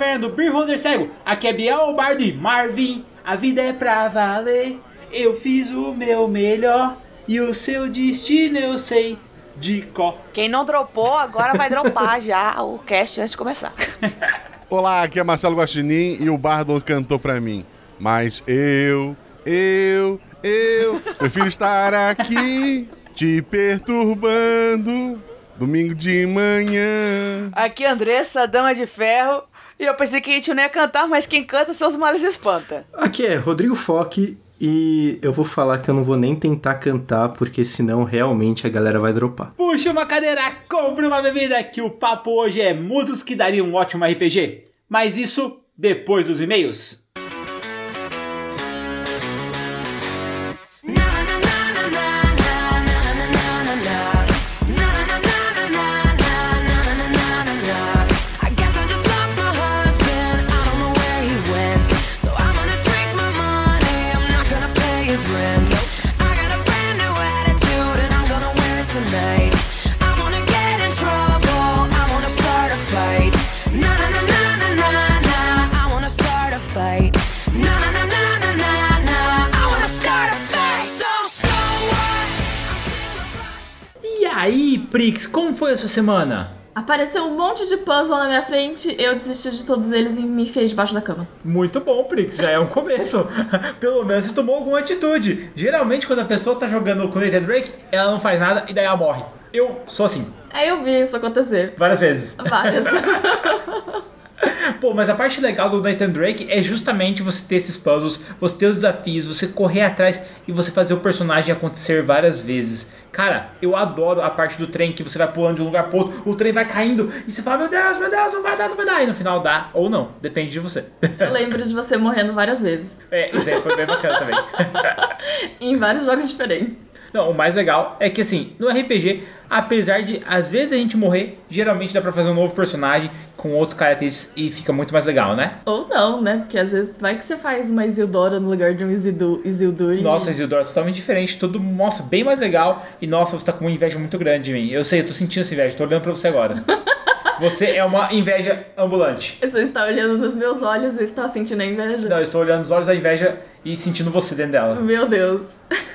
taverna do Beer Holder Cego. Aqui é Biel Bardo e Marvin. A vida é pra valer. Eu fiz o meu melhor. E o seu destino eu sei de có. Quem não dropou, agora vai dropar já o cast antes de começar. Olá, aqui é Marcelo Guaxinim e o Bardo cantou pra mim. Mas eu, eu, eu prefiro estar aqui te perturbando domingo de manhã. Aqui é Andressa, dama de ferro. E eu pensei que a gente não ia cantar, mas quem canta seus males espanta. Aqui é Rodrigo Foque e eu vou falar que eu não vou nem tentar cantar, porque senão realmente a galera vai dropar. Puxa uma cadeira, compre uma bebida, que o papo hoje é músicos que dariam um ótimo RPG. Mas isso depois dos e-mails. Aí, Prix, como foi a sua semana? Apareceu um monte de puzzle na minha frente, eu desisti de todos eles e me enfiei debaixo da cama. Muito bom, Prix, já é um começo. Pelo menos você tomou alguma atitude. Geralmente, quando a pessoa tá jogando com Nathan Drake, ela não faz nada e daí ela morre. Eu sou assim, Aí eu vi isso acontecer. várias vezes. Várias. Pô, mas a parte legal do Nathan Drake é justamente você ter esses puzzles, você ter os desafios, você correr atrás e você fazer o personagem acontecer várias vezes. Cara, eu adoro a parte do trem que você vai pulando de um lugar pro outro, o trem vai caindo e você fala, meu Deus, meu Deus, não vai dar, não vai dar. E no final dá, ou não, depende de você. eu lembro de você morrendo várias vezes. É, isso aí foi bem bacana também. em vários jogos diferentes. Não, o mais legal é que assim, no RPG, apesar de às vezes a gente morrer, geralmente dá pra fazer um novo personagem com outros caracteres e fica muito mais legal, né? Ou não, né? Porque às vezes vai que você faz uma Isildora no lugar de um Isildu Isildur. e- Nossa, Isildur é totalmente diferente, tudo, nossa, bem mais legal. E nossa, você tá com uma inveja muito grande de mim. Eu sei, eu tô sentindo essa inveja, tô olhando pra você agora. Você é uma inveja ambulante. Você está olhando nos meus olhos e está sentindo a inveja? Não, eu estou olhando nos olhos da inveja e sentindo você dentro dela. Meu Deus.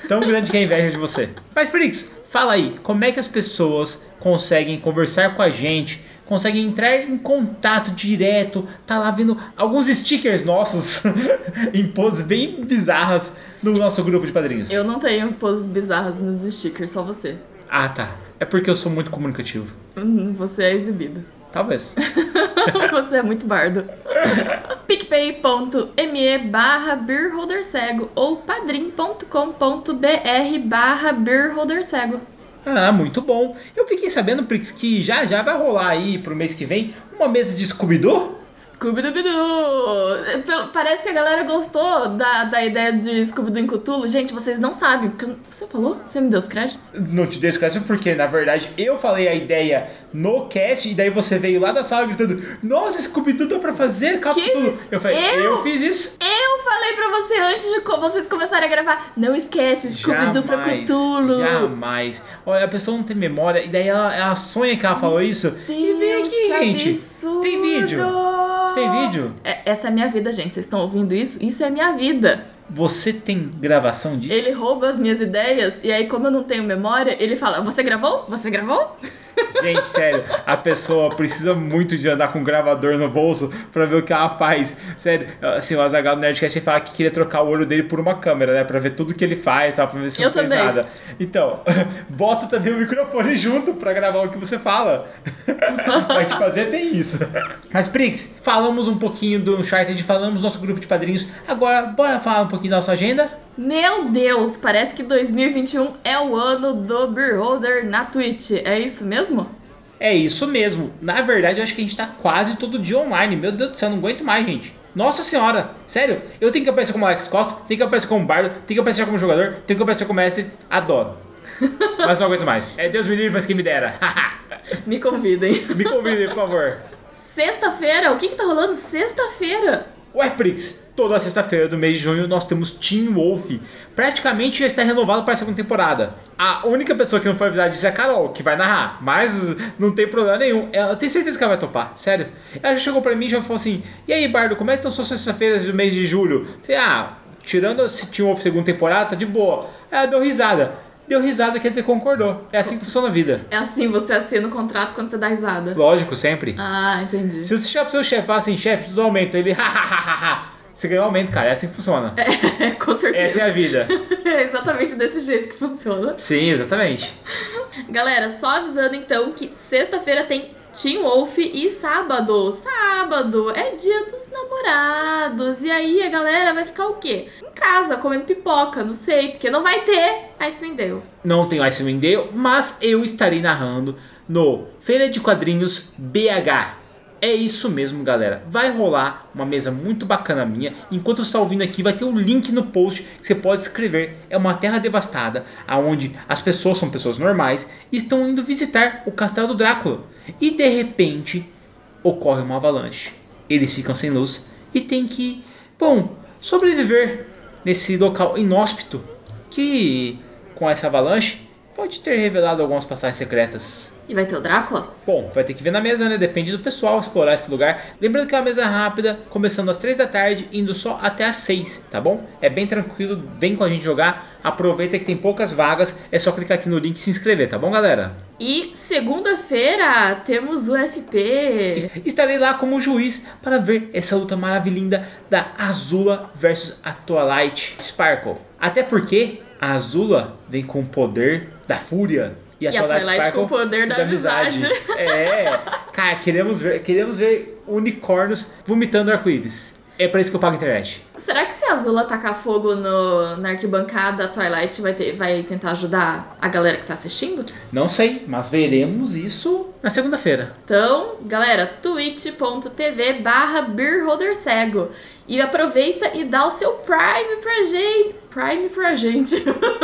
Tão grande que é a inveja de você. Mas, Prix, fala aí, como é que as pessoas conseguem conversar com a gente, conseguem entrar em contato direto, tá lá vendo alguns stickers nossos em poses bem bizarras no nosso grupo de padrinhos. Eu não tenho poses bizarras nos stickers, só você. Ah, tá. É porque eu sou muito comunicativo. Hum, Você é exibido. Talvez. Você é muito bardo. picpay.me barra beerholdercego ou padrim.com.br barra beerholdercego. Ah, muito bom. Eu fiquei sabendo, Prix, que já já vai rolar aí pro mês que vem uma mesa de Scooby-Doo. Scooby-Doo! Pelo- Parece que a galera gostou da, da ideia de Scooby-Doo em Cthulhu. Gente, vocês não sabem, porque você falou? Você me deu os créditos? Não te dei esse crédito porque, na verdade, eu falei a ideia no cast e daí você veio lá da sala gritando Nossa, Scooby-Doo dá pra fazer Cthulhu. Eu falei, eu? Eu? fiz isso. Eu falei pra você antes de vocês começarem a gravar. Não esquece, Scooby-Doo pra Cthulhu. jamais. Olha, a pessoa não tem memória e daí ela, ela sonha que ela falou isso. e vem Deus, aqui, gente. Absurdo. Tem vídeo. Você tem vídeo? É- essa é a minha vida, gente. Vocês estão ouvindo isso? Isso é minha vida. Você tem gravação disso? Ele rouba as minhas ideias e aí, como eu não tenho memória, ele fala: Você gravou? Você gravou? Gente, sério, a pessoa precisa muito de andar com um gravador no bolso pra ver o que ela faz. Sério, assim, o Azaghal no Nerdcast fala que queria trocar o olho dele por uma câmera, né? Pra ver tudo que ele faz, tá? pra ver se Eu não fez também. nada. Então, bota também o microfone junto pra gravar o que você fala. Vai te fazer bem isso. Mas, Prix, falamos um pouquinho do Uncharted, falamos do nosso grupo de padrinhos. Agora, bora falar um pouquinho da nossa agenda? Meu Deus, parece que 2021 é o ano do Beer Holder na Twitch. É isso mesmo? É isso mesmo. Na verdade, eu acho que a gente tá quase todo dia online. Meu Deus do céu, não aguento mais, gente. Nossa senhora, sério, eu tenho que aparecer como Alex Costa, tenho que aparecer como bardo, tenho que aparecer como jogador, tenho que aparecer como mestre. Adoro. Mas não aguento mais. É Deus me livre, mas quem me dera. Me convidem. me convidem, por favor. Sexta-feira? O que que tá rolando sexta-feira? Ué, Prix, Toda sexta-feira do mês de junho nós temos Teen Wolf. Praticamente já está renovado para a segunda temporada. A única pessoa que não foi avisada disso é a Carol, que vai narrar. Mas não tem problema nenhum. Ela tem certeza que ela vai topar, sério. Ela já chegou para mim e já falou assim: E aí, Bardo, como é que estão suas sexta-feiras do mês de julho? Eu Falei, ah, tirando esse Teen Wolf segunda temporada, tá de boa. Ela deu risada. Deu risada quer dizer concordou. É assim que funciona a vida. É assim, você assina o contrato quando você dá risada. Lógico, sempre. Ah, entendi. Se você chegar pro seu chefe e falar assim, chefe, isso do aumento, ele hahaha. Você ganhou aumento, cara. É assim que funciona. É, com certeza. Essa é a vida. É exatamente desse jeito que funciona. Sim, exatamente. Galera, só avisando então que sexta-feira tem Teen Wolf e sábado. Sábado é dia dos namorados. E aí a galera vai ficar o quê? Em casa, comendo pipoca, não sei, porque não vai ter Icewind Dale. Não tem Icewind Dale, mas eu estarei narrando no Feira de Quadrinhos BH. É isso mesmo, galera. Vai rolar uma mesa muito bacana minha. Enquanto você está ouvindo aqui, vai ter um link no post que você pode escrever. É uma terra devastada, aonde as pessoas são pessoas normais e estão indo visitar o castelo do Drácula. E de repente ocorre uma avalanche. Eles ficam sem luz e tem que, bom, sobreviver nesse local inóspito que com essa avalanche pode ter revelado algumas passagens secretas. E vai ter o Drácula? Bom, vai ter que ver na mesa, né? Depende do pessoal explorar esse lugar. Lembrando que é uma mesa rápida, começando às 3 da tarde, indo só até às 6, tá bom? É bem tranquilo, vem com a gente jogar. Aproveita que tem poucas vagas, é só clicar aqui no link e se inscrever, tá bom, galera? E segunda-feira temos o FP. Estarei lá como juiz para ver essa luta maravilhosa da Azula versus a Twilight Sparkle. Até porque a Azula vem com o poder da fúria. E a, E a Twilight com o poder da amizade. É, cara, queremos ver, queremos ver unicórnios vomitando arco-íris. É pra isso que eu pago a internet. Será que se a Azula tacar fogo no, na arquibancada, a Twilight vai, ter- vai tentar ajudar a galera que tá assistindo? Não sei, mas veremos isso na segunda-feira. Então, galera, twitch.tv barra beerholdercego. E aproveita e dá o seu Prime pra gente. Prime pra gente.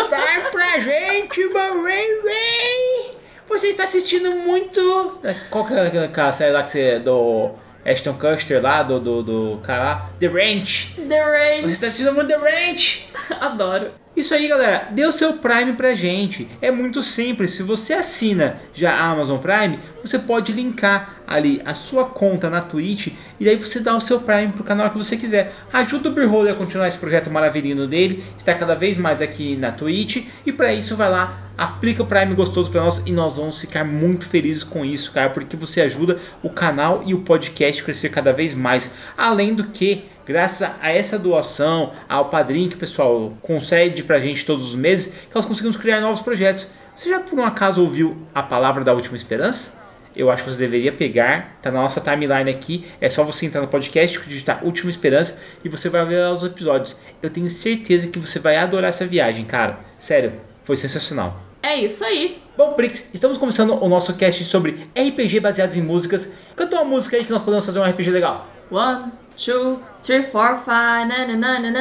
Vai pra gente, meu baby! Você está assistindo muito. Qual que é aquela série lá que você. do Ashton Custer lá, do, do, do cara lá? The Ranch! The Range. Você está assistindo muito The Ranch! Adoro. Isso aí, galera. O seu Prime pra gente. É muito simples. Se você assina já a Amazon Prime, você pode linkar ali a sua conta na Twitch e daí você dá o seu Prime pro canal que você quiser. Ajuda o Beholder a continuar esse projeto maravilhoso dele. Está cada vez mais aqui na Twitch e para isso vai lá, aplica o Prime gostoso para nós e nós vamos ficar muito felizes com isso, cara, porque você ajuda o canal e o podcast a crescer cada vez mais. Além do que graças a essa doação, ao padrinho que o pessoal concede pra gente todos os meses, que nós conseguimos criar novos projetos. Você já por um acaso ouviu a palavra da última esperança? Eu acho que você deveria pegar, tá na nossa timeline aqui, é só você entrar no podcast, digitar Última Esperança e você vai ver os episódios. Eu tenho certeza que você vai adorar essa viagem, cara. Sério, foi sensacional. É isso aí. Bom, Prix, estamos começando o nosso cast sobre RPG baseados em músicas. Canta uma música aí que nós podemos fazer um RPG legal. One, two, three, four, five, nananana,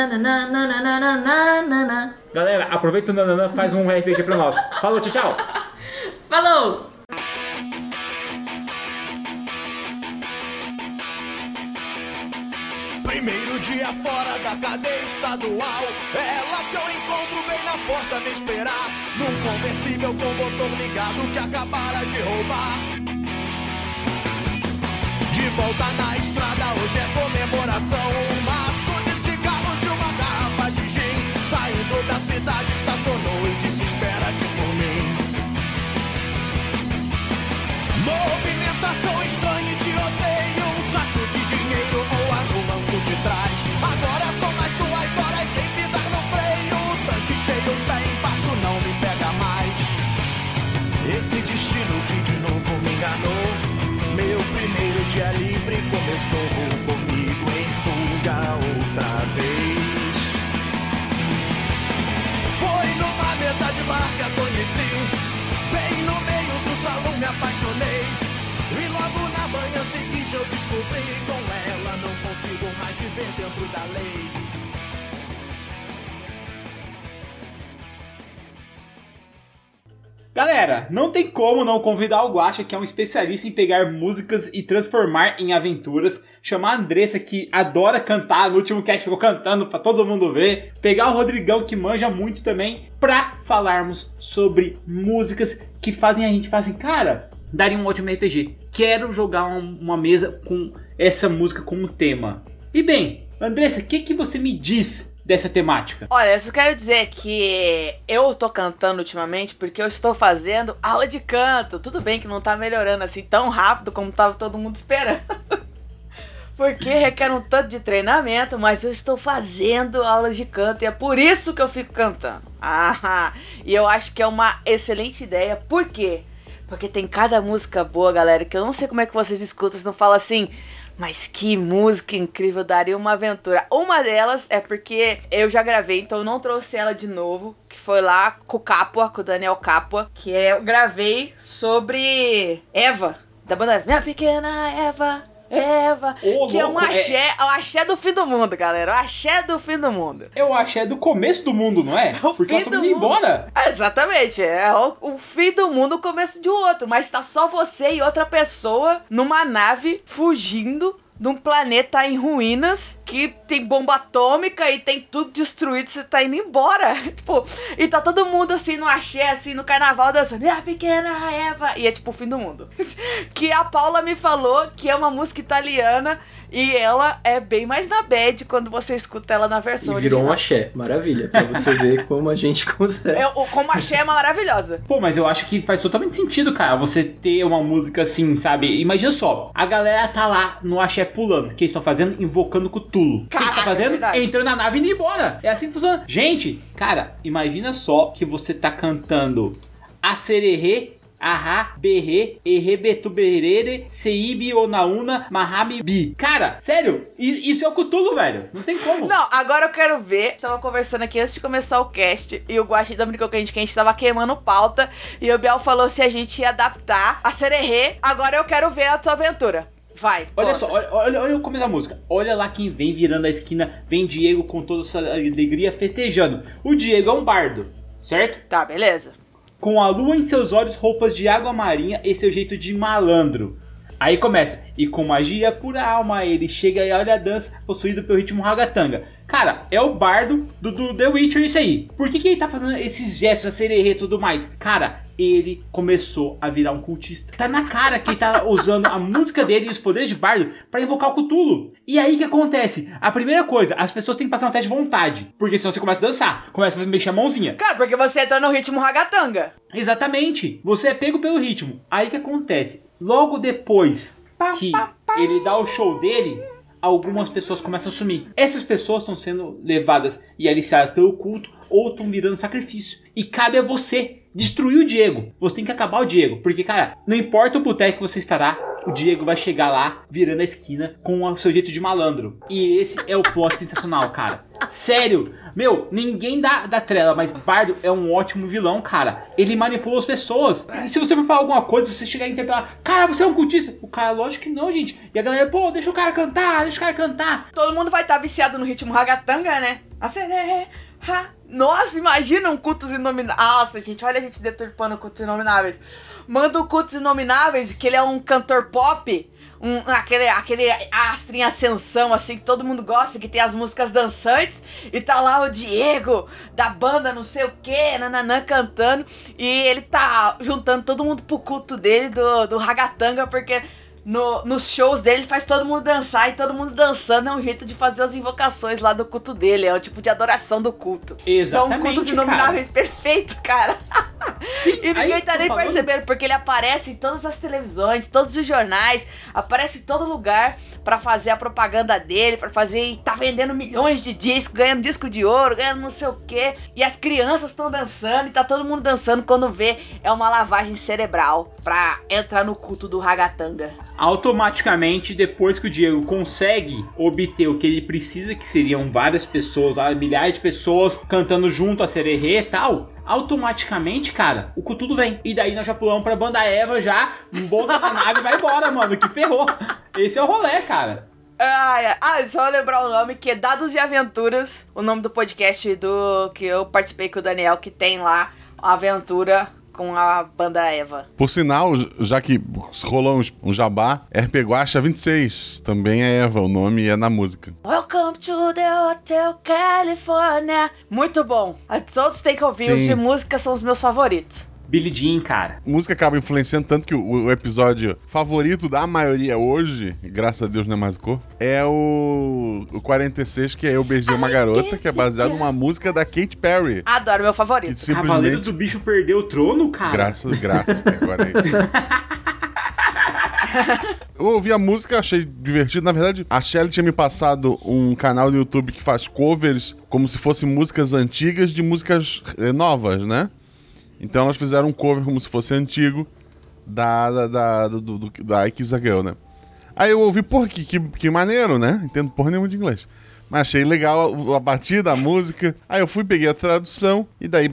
Galera, aproveita o nananã, faz um RPG pra nós. Falou, tchau, tchau. Falou! Primeiro dia fora da cadeia estadual. Ela que eu encontro bem na porta me esperar. Num conversível com motor ligado que acabara de roubar. De volta na estrada hoje é comemoração. Um maço de cigarros e uma garrafa de gin. Saindo da cidade, estacionou e disse: Espera aqui por mim. Movimentação estranha e tiroteio. Um saco de dinheiro voa no banco de trás. Agora sou mais tu, agora e quem pisar no freio. Tanque cheio, pé embaixo, não me pega mais. Esse destino que de novo me enganou. Meu primeiro dia livre da lei. Galera, não tem como não convidar o Guacha, que é um especialista em pegar músicas e transformar em aventuras. chamar a Andressa, que adora cantar, no último cast ficou cantando pra todo mundo ver, pegar o Rodrigão, que manja muito também, pra falarmos sobre músicas que fazem a gente falar assim, cara, daria um ótimo RPG. Quero jogar um- uma mesa com essa música como tema. E bem, Andressa, o que, que você me diz dessa temática? Olha, eu só quero dizer que eu tô cantando ultimamente porque eu estou fazendo aula de canto. Tudo bem que não tá melhorando assim tão rápido como tava todo mundo esperando. Porque requer um tanto de treinamento, mas eu estou fazendo aulas de canto e é por isso que eu fico cantando. Ah, e eu acho que é uma excelente ideia. Por quê? Porque tem cada música boa, galera, que eu não sei como é que vocês escutam, vocês não falam assim, mas que música incrível, daria uma aventura. Uma delas é porque eu já gravei, então eu não trouxe ela de novo, que foi lá com o Capua, com o Daniel Capua, que é, eu gravei sobre Eva, da banda Minha Pequena Eva, Eva, Ô, que é um louco, é- axé, é o axé do fim do mundo, galera, o axé do fim do mundo. Eu acho que é do começo do mundo, não é? O Porque fim nós do indo embora. Exatamente, é o, o fim do mundo, o começo de um outro, mas tá só você e outra pessoa numa nave fugindo de um planeta em ruínas que tem bomba atômica e tem tudo destruído, você tá indo embora. tipo, e tá todo mundo assim no axé, assim, no carnaval dançando, minha pequena Eva, e é tipo o fim do mundo. que a Paula me falou que é uma música italiana e ela é bem mais na bad quando você escuta ela na versão E virou um original. axé. Maravilha. Pra você ver como a gente consegue. É, o- como axé é maravilhosa. Pô, mas eu acho que faz totalmente sentido, cara, você ter uma música assim, sabe? Imagina só, a galera tá lá no axé pulando. O que eles estão fazendo? Invocando Cthulhu. o que eles estão é fazendo? verdade. Entrando na nave e indo embora. É assim que funciona. Gente, cara, imagina só que você tá cantando a sererê, ahá, berrê, errebetuberere, seibi, onauna, mahami, bi. Cara, sério, isso é o Cthulhu, velho. Não tem como. Não, agora eu quero ver. Tava conversando aqui antes de começar o cast e o Guaxi da brincou com a gente que a gente tava queimando pauta. E o Biel falou se a gente ia adaptar a Sererê. Agora eu quero ver a tua aventura. Vai. Olha conta. só, olha, olha, olha o começo da música. Olha lá quem vem virando a esquina. Vem Diego com toda essa alegria festejando. O Diego é um bardo, certo? Tá, beleza. Com a lua em seus olhos, roupas de água marinha e seu jeito de malandro. Aí começa. E com magia pura alma, ele chega e olha a dança, possuído pelo ritmo ragatanga. Cara, é o bardo do, do The Witcher isso aí. Por que, que ele tá fazendo esses gestos, a sererê e tudo mais? Cara, ele começou a virar um cultista. Tá na cara que ele tá usando a música dele e os poderes de bardo pra invocar o Cthulhu. E aí o que acontece? A primeira coisa, as pessoas têm que passar um teste de vontade. Porque senão você começa a dançar, começa a mexer a mãozinha. Cara, porque você entra no ritmo ragatanga. Exatamente. Você é pego pelo ritmo. Aí que acontece? Logo depois que ele dá o show dele, algumas pessoas começam a sumir. Essas pessoas estão sendo levadas e aliciadas pelo culto ou estão virando sacrifício. E cabe a você destruir o Diego. Você tem que acabar o Diego. Porque, cara, não importa o boteco que você estará, o Diego vai chegar lá, virando a esquina, com o seu jeito de malandro. E esse é o plot sensacional, cara. Sério, meu, ninguém dá, dá trela, mas Bardo é um ótimo vilão, cara. Ele manipula as pessoas. E se você for falar alguma coisa, você chegar e interpelar, cara, você é um cultista. O cara, lógico que não, gente. E a galera, pô, deixa o cara cantar, deixa o cara cantar. Todo mundo vai estar viciado no ritmo ragatanga, né? A Sererê. Ha. Nossa, imagina um cultos inomináveis. Nossa, gente, olha a gente deturpando cultos inomináveis. Manda o cultos inomináveis, que ele é um cantor pop. Um, aquele, aquele astro em ascensão, assim, que todo mundo gosta, que tem as músicas dançantes. E tá lá o Diego, da banda não sei o que, nananã, cantando. E ele tá juntando todo mundo pro culto dele, do, do ragatanga, porque no- nos shows dele ele faz todo mundo dançar. E todo mundo dançando é um jeito de fazer as invocações lá do culto dele. É o tipo de adoração do culto. Exatamente, Então, cultos cara. inomináveis perfeito, cara. Sim, E ninguém aí, tá nem falando. percebendo, porque ele aparece em todas as televisões, todos os jornais, aparece em todo lugar pra fazer a propaganda dele, pra fazer. E tá vendendo milhões de discos, ganhando disco de ouro, ganhando não sei o quê. E as crianças estão dançando e tá todo mundo dançando quando vê é uma lavagem cerebral pra entrar no culto do ragatanga. Automaticamente, depois que o Diego consegue obter o que ele precisa, que seriam várias pessoas, milhares de pessoas cantando junto a Sererê e tal, automaticamente, cara, o Cutudo vem. E daí nós já pulamos pra banda Eva, já, um bom na nave vai embora, mano, que ferrou. Esse é o rolê, cara. Ai, ai. Ah, só lembrar o nome que é Dados e Aventuras, o nome do podcast do que eu participei com o Daniel, que tem lá a aventura com a banda Eva. Por sinal, já que rolou um jabá, RP Guacha 26. Também é Eva, o nome é na música. Welcome to the Hotel California. Muito bom. Todos têm que ouvir. Sim. Os de música são os meus favoritos. Billy Jean, cara. música acaba influenciando tanto que o, o episódio favorito da maioria hoje, graças a Deus não é mais o corpo, é o, o 46, que é Eu Beijei Uma Garota, que é baseado numa música da Katy Perry. Adoro, meu Que favorito. Cavaleiros simplesmente. do Bicho perdeu o trono, cara. Graças, graças, agora é isso. Eu ouvi a música, achei divertido. Na verdade, a Shelly tinha me passado um canal no YouTube que faz covers como se fossem músicas antigas de músicas eh, novas, né? Então elas fizeram um cover como se fosse antigo da, da, da, do, do, da I Kiss a Girl, né? Aí eu ouvi, porra, que, que, que maneiro, né? Entendo porra nenhuma de inglês. Mas achei legal a, a batida, a música. Aí eu fui, peguei a tradução, e daí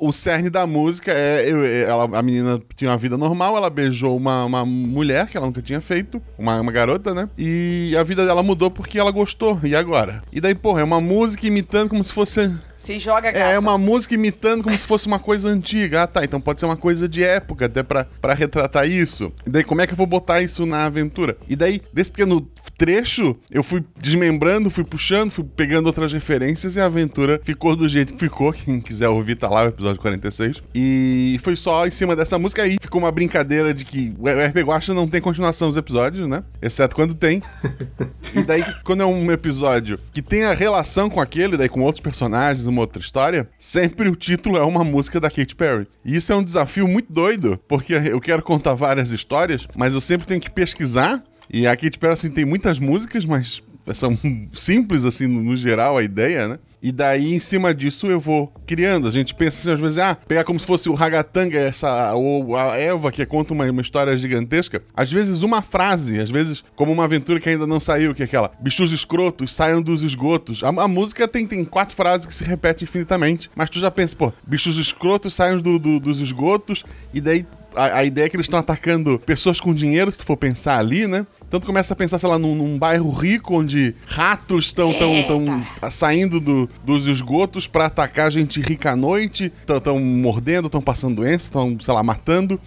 o cerne da música é. eu- ela, a menina tinha uma vida normal, ela beijou uma, uma mulher que ela nunca tinha feito, uma, uma garota, né? E a vida dela mudou porque ela gostou. E agora? E daí, porra, é uma música imitando como se fosse. Se joga, É, gata. é uma música imitando como se fosse uma coisa antiga. Ah, tá. Então pode ser uma coisa de época, até pra, pra retratar isso. E daí, como é que eu vou botar isso na aventura? E daí, desse pequeno trecho, eu fui desmembrando, fui puxando, fui pegando outras referências e a aventura ficou do jeito que ficou. Quem quiser ouvir, tá lá o episódio 46. E foi só em cima dessa música aí. Ficou uma brincadeira de que o RP Guacha não tem continuação dos episódios, né? Exceto quando tem. E daí, quando é um episódio que tem a relação com aquele, daí com outros personagens, uma outra história, sempre o título é uma música da Katy Perry. E isso é um desafio muito doido, porque eu quero contar várias histórias, mas eu sempre tenho que pesquisar. E a Katy Perry, assim, tem muitas músicas, mas são simples, assim, no, no geral, a ideia, né? E daí, em cima disso, eu vou criando. A gente pensa assim, às vezes, ah, pegar como se fosse o Ragatanga, essa, ou a Eva, que conta uma, uma história gigantesca. Às vezes, uma frase, às vezes, como uma aventura que ainda não saiu, que é aquela: bichos escrotos saiam dos esgotos. A, a música tem, tem quatro frases que se repetem infinitamente, mas tu já pensa, pô, bichos escrotos saiam do- do- dos esgotos, e daí a, a ideia é que eles estão atacando pessoas com dinheiro, se tu for pensar ali, né? Tu começa a pensar, sei lá, num, num bairro rico onde ratos estão tão, tão saindo do- dos esgotos pra atacar gente rica à noite, estão mordendo, estão passando doença, estão, sei lá, matando.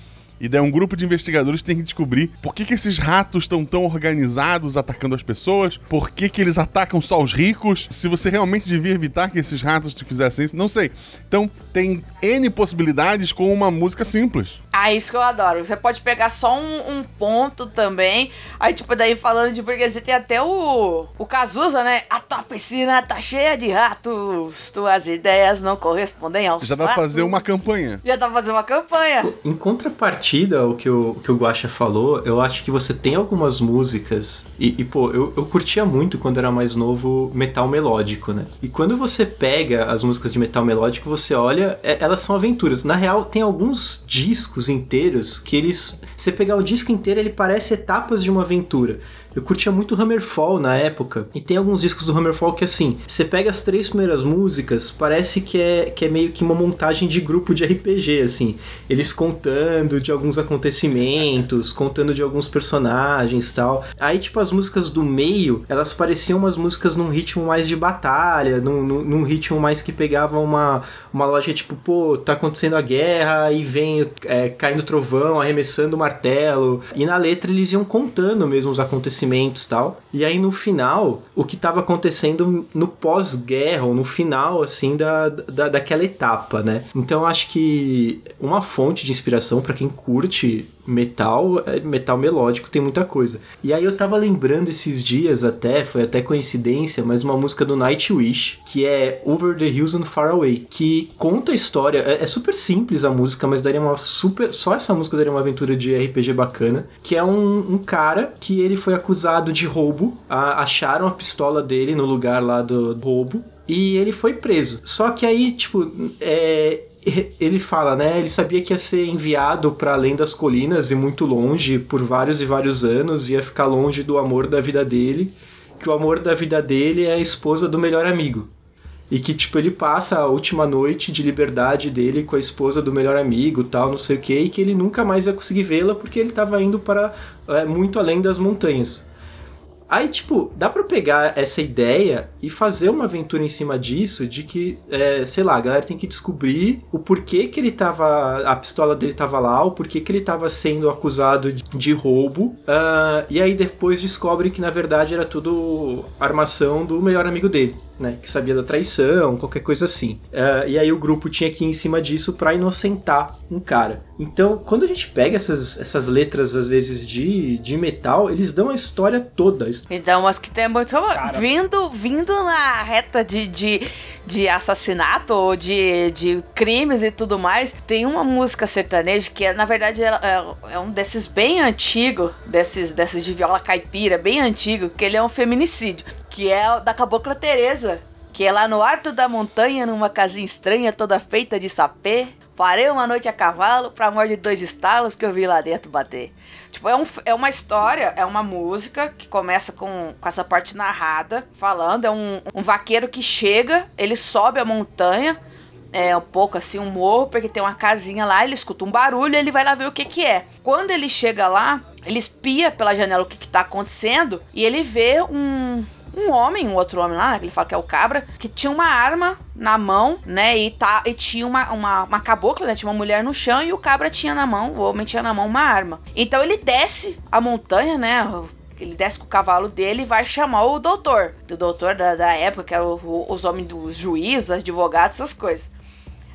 E daí um grupo de investigadores tem que descobrir por que, que esses ratos estão tão organizados atacando as pessoas, por que, que eles atacam só os ricos, se você realmente devia evitar que esses ratos te fizessem isso, não sei. Então tem N possibilidades com uma música simples. Ah, isso que eu adoro. Você pode pegar só um, um ponto também. Aí, tipo, daí falando de burguesia, tem até o. O Cazuza, né? A tua piscina tá cheia de ratos. Tuas ideias não correspondem aos Já dá pra fazer uma campanha. Já dá pra fazer uma campanha. Em contrapartida ao que o, o que o Guaxa falou, eu acho que você tem algumas músicas. E, e, pô, eu, eu curtia muito quando era mais novo metal melódico, né? E quando você pega as músicas de metal melódico, você olha, é- elas são aventuras. Na real, tem alguns discos inteiros que eles. Você pegar o disco inteiro, ele parece etapas de uma aventura. Eu curtia muito Hammerfall na época. E tem alguns discos do Hammerfall que, assim, você pega as três primeiras músicas, parece que é, que é meio que uma montagem de grupo de RPG, assim. Eles contando de alguns acontecimentos, contando de alguns personagens tal. Aí, tipo, as músicas do meio, elas pareciam umas músicas num ritmo mais de batalha, num, num, num ritmo mais que pegava uma, uma lógica tipo, pô, tá acontecendo a guerra e vem é, caindo trovão, arremessando o martelo. E na letra eles iam contando mesmo os acontecimentos tal. E aí no final, o que tava acontecendo no pós-guerra, ou no final, assim, da, da, daquela etapa, né? Então acho que uma fonte de inspiração para quem curte metal, é metal melódico, tem muita coisa. E aí eu tava lembrando esses dias até, foi até coincidência, mas uma música do Nightwish, que é Over the Hills and Far Away, que conta a história, é, é super simples a música, mas daria uma super, só essa música daria uma aventura de RPG bacana, que é um, um cara que ele foi acusado de roubo, a- acharam a pistola dele no lugar lá do roubo, e ele foi preso. Só que aí, tipo, é, ele fala, né? Ele sabia que ia ser enviado para além das colinas e muito longe por vários e vários anos, ia ficar longe do amor da vida dele, que o amor da vida dele é a esposa do melhor amigo. E que, tipo, ele passa a última noite de liberdade dele com a esposa do melhor amigo, tal, não sei o que, e que ele nunca mais ia conseguir vê-la porque ele estava indo para é, muito além das montanhas. Aí, tipo, dá pra pegar essa ideia e fazer uma aventura em cima disso, de que, é, sei lá, a galera tem que descobrir o porquê que ele tava. A pistola dele tava lá, o porquê que ele tava sendo acusado de, de roubo. ah, e aí depois descobre que na verdade era tudo armação do melhor amigo dele. Né, que sabia da traição, qualquer coisa assim. Ah, e aí o grupo tinha que ir em cima disso pra inocentar um cara. Então, quando a gente pega essas, essas letras, às vezes, de, de metal, eles dão a história toda. Então, mas que tem muito. Cara. Vindo, vindo na reta de, de, de assassinato ou de, de crimes e tudo mais, tem uma música sertaneja que, é, na verdade, ela- é, é um desses bem antigo, desses, desses de viola caipira, bem antigo, que ele é um feminicídio, que é o da Cabocla Teresa. Que é lá no alto da montanha, numa casinha estranha, toda feita de sapê. Parei uma noite a cavalo, pra amor de dois estalos que eu vi lá dentro bater. Tipo, é, um, é uma história, é uma música que começa com, com essa parte narrada, falando. É um, um vaqueiro que chega, ele sobe a montanha, é um pouco assim, um morro, porque tem uma casinha lá, ele escuta um barulho, ele vai lá ver o que que é. Quando ele chega lá, ele espia pela janela o que que tá acontecendo e ele vê um um homem, um outro homem lá, né, que ele fala que é o cabra, que tinha uma arma na mão, né, e, tá, e tinha uma, uma, uma cabocla, né, tinha uma mulher no chão e o cabra tinha na mão, o homem tinha na mão uma arma. Então ele desce a montanha, né, ele desce com o cavalo dele e vai chamar o doutor, do doutor da, da época, que era o- o- os homens dos juízes, advogados, essas coisas.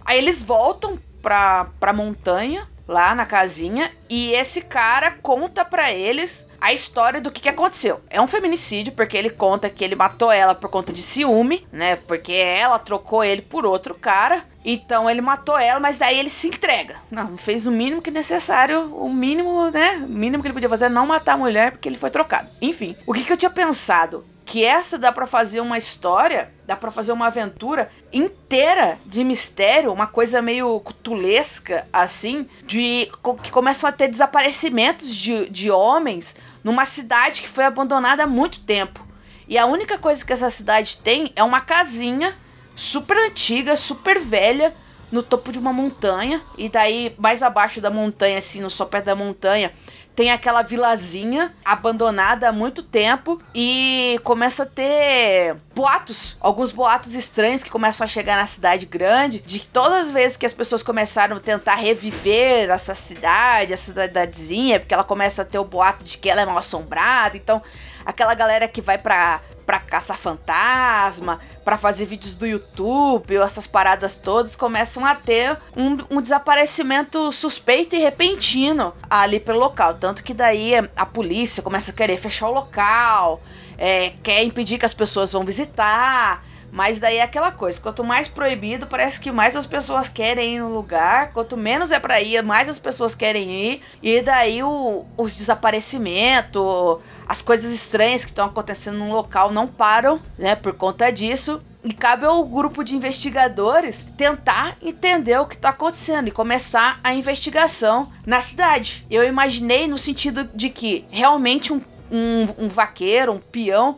Aí eles voltam pra, pra montanha, lá na casinha, e esse cara conta pra eles a história do que, que aconteceu. É um feminicídio, porque ele conta que ele matou ela por conta de ciúme, né? Porque ela trocou ele por outro cara. Então ele matou ela, mas daí ele se entrega. Não, fez o mínimo que necessário, o mínimo, né? O mínimo que ele podia fazer é não matar a mulher porque ele foi trocado. Enfim, o que, que eu tinha pensado? Que essa dá pra fazer uma história, dá pra fazer uma aventura inteira de mistério, uma coisa meio cutulesca, assim, de que começam a ter desaparecimentos de, de homens numa cidade que foi abandonada há muito tempo. E a única coisa que essa cidade tem é uma casinha super antiga, super velha, no topo de uma montanha. E daí, mais abaixo da montanha, assim, no sopé da montanha, tem aquela vilazinha abandonada há muito tempo e começa a ter boatos, alguns boatos estranhos que começam a chegar na cidade grande, de que todas as vezes que as pessoas começaram a tentar reviver essa cidade, essa cidadezinha, porque ela começa a ter o boato de que ela é mal assombrada, então aquela galera que vai pra, pra caçar fantasma, pra fazer vídeos do YouTube, ou essas paradas todas, começam a ter um, um desaparecimento suspeito e repentino ali pelo local. Tanto que daí a polícia começa a querer fechar o local, é, quer impedir que as pessoas vão visitar. Mas daí é aquela coisa, quanto mais proibido, parece que mais as pessoas querem ir no lugar, quanto menos é pra ir, mais as pessoas querem ir, e daí o, os desaparecimentos, as coisas estranhas que estão acontecendo no local não param, né, por conta disso. E cabe ao grupo de investigadores tentar entender o que está acontecendo e começar a investigação na cidade. Eu imaginei no sentido de que realmente um, um, um vaqueiro, um peão,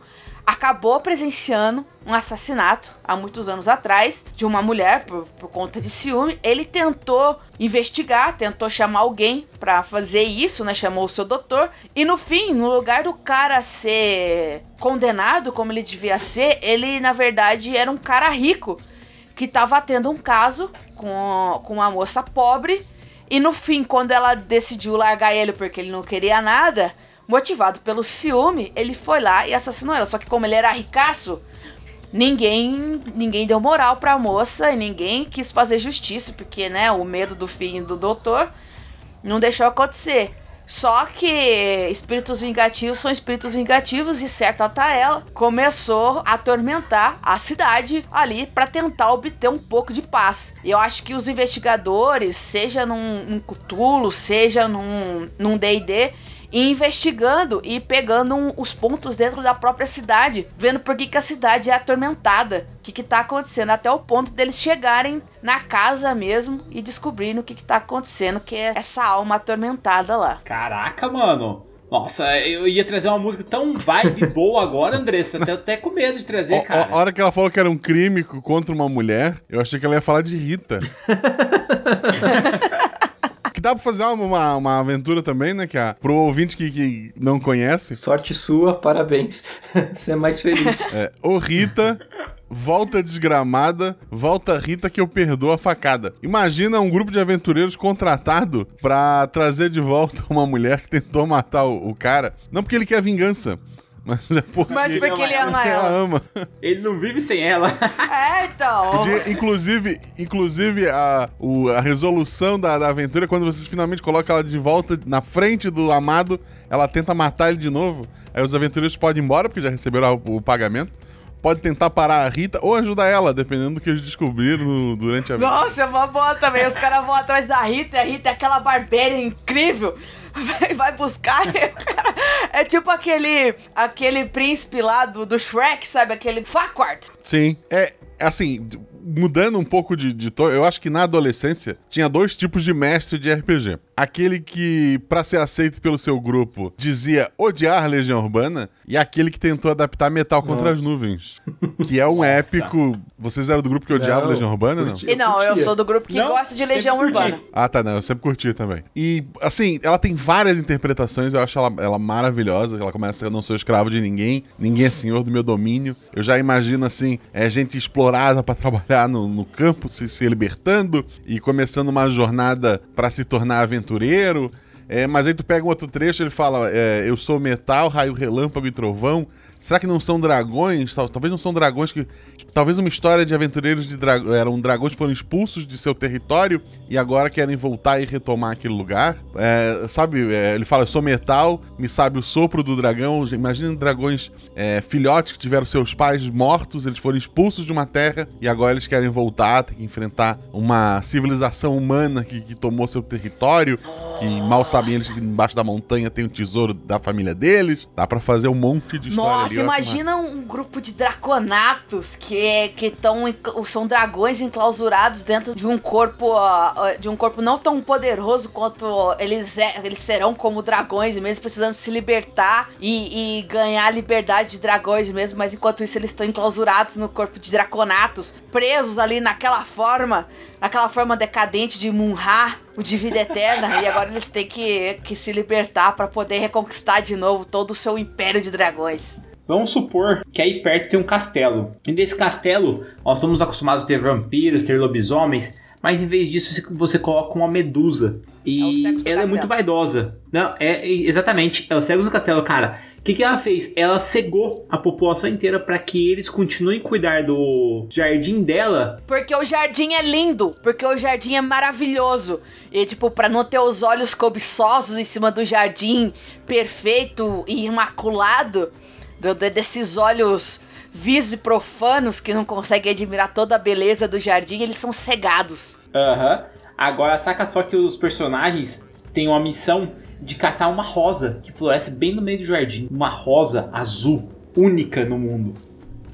acabou presenciando um assassinato há muitos anos atrás de uma mulher por, por conta de ciúme. Ele tentou investigar, tentou chamar alguém para fazer isso, né? Chamou o seu doutor e no fim, no lugar do cara ser condenado como ele devia ser, ele na verdade era um cara rico que estava tendo um caso com, com uma moça pobre e no fim, quando ela decidiu largar ele porque ele não queria nada, motivado pelo ciúme, ele foi lá e assassinou ela. Só que como ele era ricaço, ninguém ninguém deu moral pra moça e ninguém quis fazer justiça, porque, né, o medo do fim do doutor não deixou acontecer. Só que espíritos vingativos são espíritos vingativos e certa tá ela começou a atormentar a cidade ali para tentar obter um pouco de paz. Eu acho que os investigadores, seja num, num Cthulhu, seja num D&D, e investigando e pegando um- os pontos dentro da própria cidade, vendo por que, que a cidade é atormentada, o que, que tá acontecendo, até o ponto deles chegarem na casa mesmo e descobrirem o que, que tá acontecendo, que é essa alma atormentada lá. Caraca, mano. Nossa, eu ia trazer uma música tão vibe boa agora, Andressa. Tô até com medo de trazer, ó, cara. A hora que ela falou que era um crime contra uma mulher, eu achei que ela ia falar de Rita. que dá pra fazer uma, uma, aventura também, né? Que a, pro ouvinte que, que não conhece, Sorte sua, parabéns. Você é mais feliz. é Ô Rita, volta desgramada, volta Rita que eu perdoo a facada. Imagina um grupo de aventureiros contratado pra trazer de volta uma mulher que tentou matar o, o cara. Não porque ele quer vingança, mas é porque, Mas porque ele ama ela ela. ama. Ele não vive sem ela. É, então. Podia, inclusive, inclusive a, o- a resolução da, da aventura, quando vocês finalmente colocam ela de volta na frente do amado, ela tenta matar ele de novo. Aí os aventureiros podem ir embora, porque já receberam o, o pagamento. Pode tentar parar a Rita ou ajudar ela, dependendo do que eles descobriram no- durante a aventura. Nossa, é uma boa também. Os caras vão atrás da Rita, e a Rita é aquela barbéria incrível. Vai- buscar. É tipo aquele aquele príncipe lá do, do Shrek, sabe? Aquele Farquaad. Sim, é assim, mudando um pouco de, de tom, eu acho que na adolescência tinha dois tipos de mestre de RPG. Aquele que, pra ser aceito pelo seu grupo, dizia odiar Legião Urbana, e aquele que tentou adaptar Metal contra Nossa. as Nuvens. Que é um Nossa. épico. Vocês eram do grupo que odiava Não, Legião Urbana, não? curti. E não, eu sou do grupo que Não, gosta de Legião. Urbana. Ah, tá, não. Eu sempre curti também. E, assim, ela tem várias interpretações. Eu acho ela, ela maravilhosa. Ela começa, eu não sou escravo de ninguém. Ninguém é senhor do meu domínio. Eu já imagino, assim, é gente explorada pra trabalhar no, no campo, se, se libertando e começando uma jornada pra se tornar aventureiro. É, mas aí tu pega um outro trecho, ele fala: é, Eu sou metal, raio, relâmpago e trovão. Será que não são dragões? Tal- Talvez não são dragões que. talvez uma história de aventureiros de dra eram dragões que foram expulsos de seu território e agora querem voltar e retomar aquele lugar. É, sabe, é, ele fala: sou metal, me sabe o sopro do dragão. Imagina dragões é, filhotes que tiveram seus pais mortos, eles foram expulsos de uma terra e agora eles querem voltar, tem que enfrentar uma civilização humana que, que tomou seu território. Que mal sabem eles que embaixo da montanha tem o tesouro da família deles. Dá pra fazer um monte de história Nossa, ali. imagina um grupo de draconatos que é, que tão, são dragões enclausurados dentro de um corpo de um corpo não tão poderoso quanto eles, é- eles serão como dragões mesmo precisando se libertar e, e ganhar a liberdade de dragões mesmo, mas enquanto isso eles estão enclausurados no corpo de draconatos, presos ali naquela forma, naquela forma decadente de Munra, o de vida eterna, e agora eles têm que, que se libertar para poder reconquistar de novo todo o seu império de dragões. Vamos supor que aí perto tem um castelo. E nesse castelo, nós estamos acostumados a ter vampiros, ter lobisomens, mas em vez disso você- coloca uma medusa. É E do ela é castelo. muito vaidosa. Não, é, é- exatamente, é o cego do castelo, cara. O que, que ela fez? Ela cegou a população inteira para que eles continuem a cuidar do jardim dela. Porque o jardim é lindo, porque o jardim é maravilhoso. E tipo, pra não ter os olhos cobiçosos em cima do jardim perfeito e imaculado, do- de- desses olhos vis e profanos que não conseguem admirar toda a beleza do jardim, eles são cegados. Aham. Agora saca só que os personagens têm uma missão de catar uma rosa que floresce bem no meio do jardim. Uma rosa azul, única no mundo.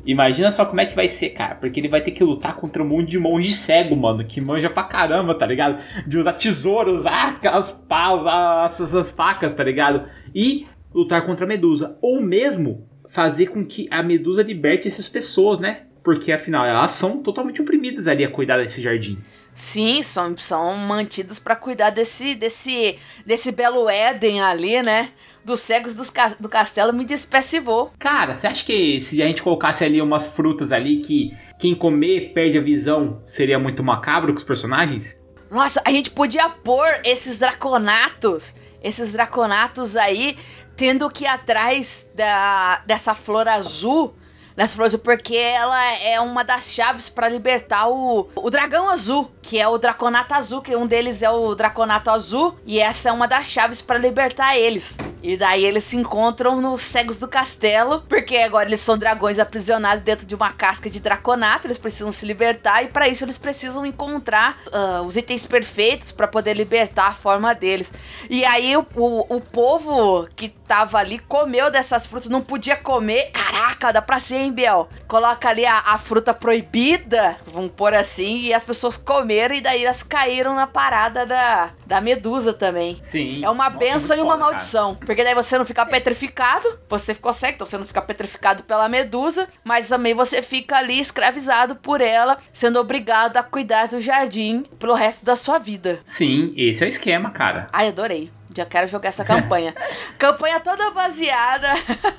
Imagina só como é que vai ser, cara. Porque ele vai ter que lutar contra um monte de monge cego, mano. Que manja pra caramba, tá ligado? De usar tesouros, usar aquelas paus, as, essas facas, tá ligado? E lutar contra a Medusa. Ou mesmo fazer com que a Medusa liberte essas pessoas, né? Porque afinal elas são totalmente oprimidas ali a cuidar desse jardim. Sim, são, são mantidos pra cuidar desse, desse, desse belo Éden ali, né? Dos cegos dos do castelo me despecivou. Cara, você acha que se a gente colocasse ali umas frutas ali que quem comer perde a visão seria muito macabro com os personagens? Nossa, a gente podia pôr esses draconatos, esses draconatos aí, tendo que ir atrás da, dessa flor azul, dessa flor azul, porque ela é uma das chaves pra libertar o, o dragão azul, que é o draconato azul, que um deles é o draconato azul, e essa é uma das chaves pra libertar eles. E daí eles se encontram nos cegos do castelo, porque agora eles são dragões aprisionados dentro de uma casca de draconato, eles precisam se libertar e para isso eles precisam encontrar ah, os itens perfeitos para poder libertar a forma deles. E aí o, o, o povo que tava ali comeu dessas frutas, não podia comer. Caraca, dá pra ser, hein, Biel? Coloca ali a, a fruta proibida, vamos pôr assim, e as pessoas comeram e daí elas caíram na parada da, da medusa também. Sim. É uma benção e uma maldição. Porque daí você não fica petrificado, você ficou cego, então você não fica petrificado pela medusa, mas também você fica ali escravizado por ela, sendo obrigado a cuidar do jardim pelo resto da sua vida. Sim, esse é o esquema, cara. Ai, adorei. Já quero jogar essa campanha. campanha toda baseada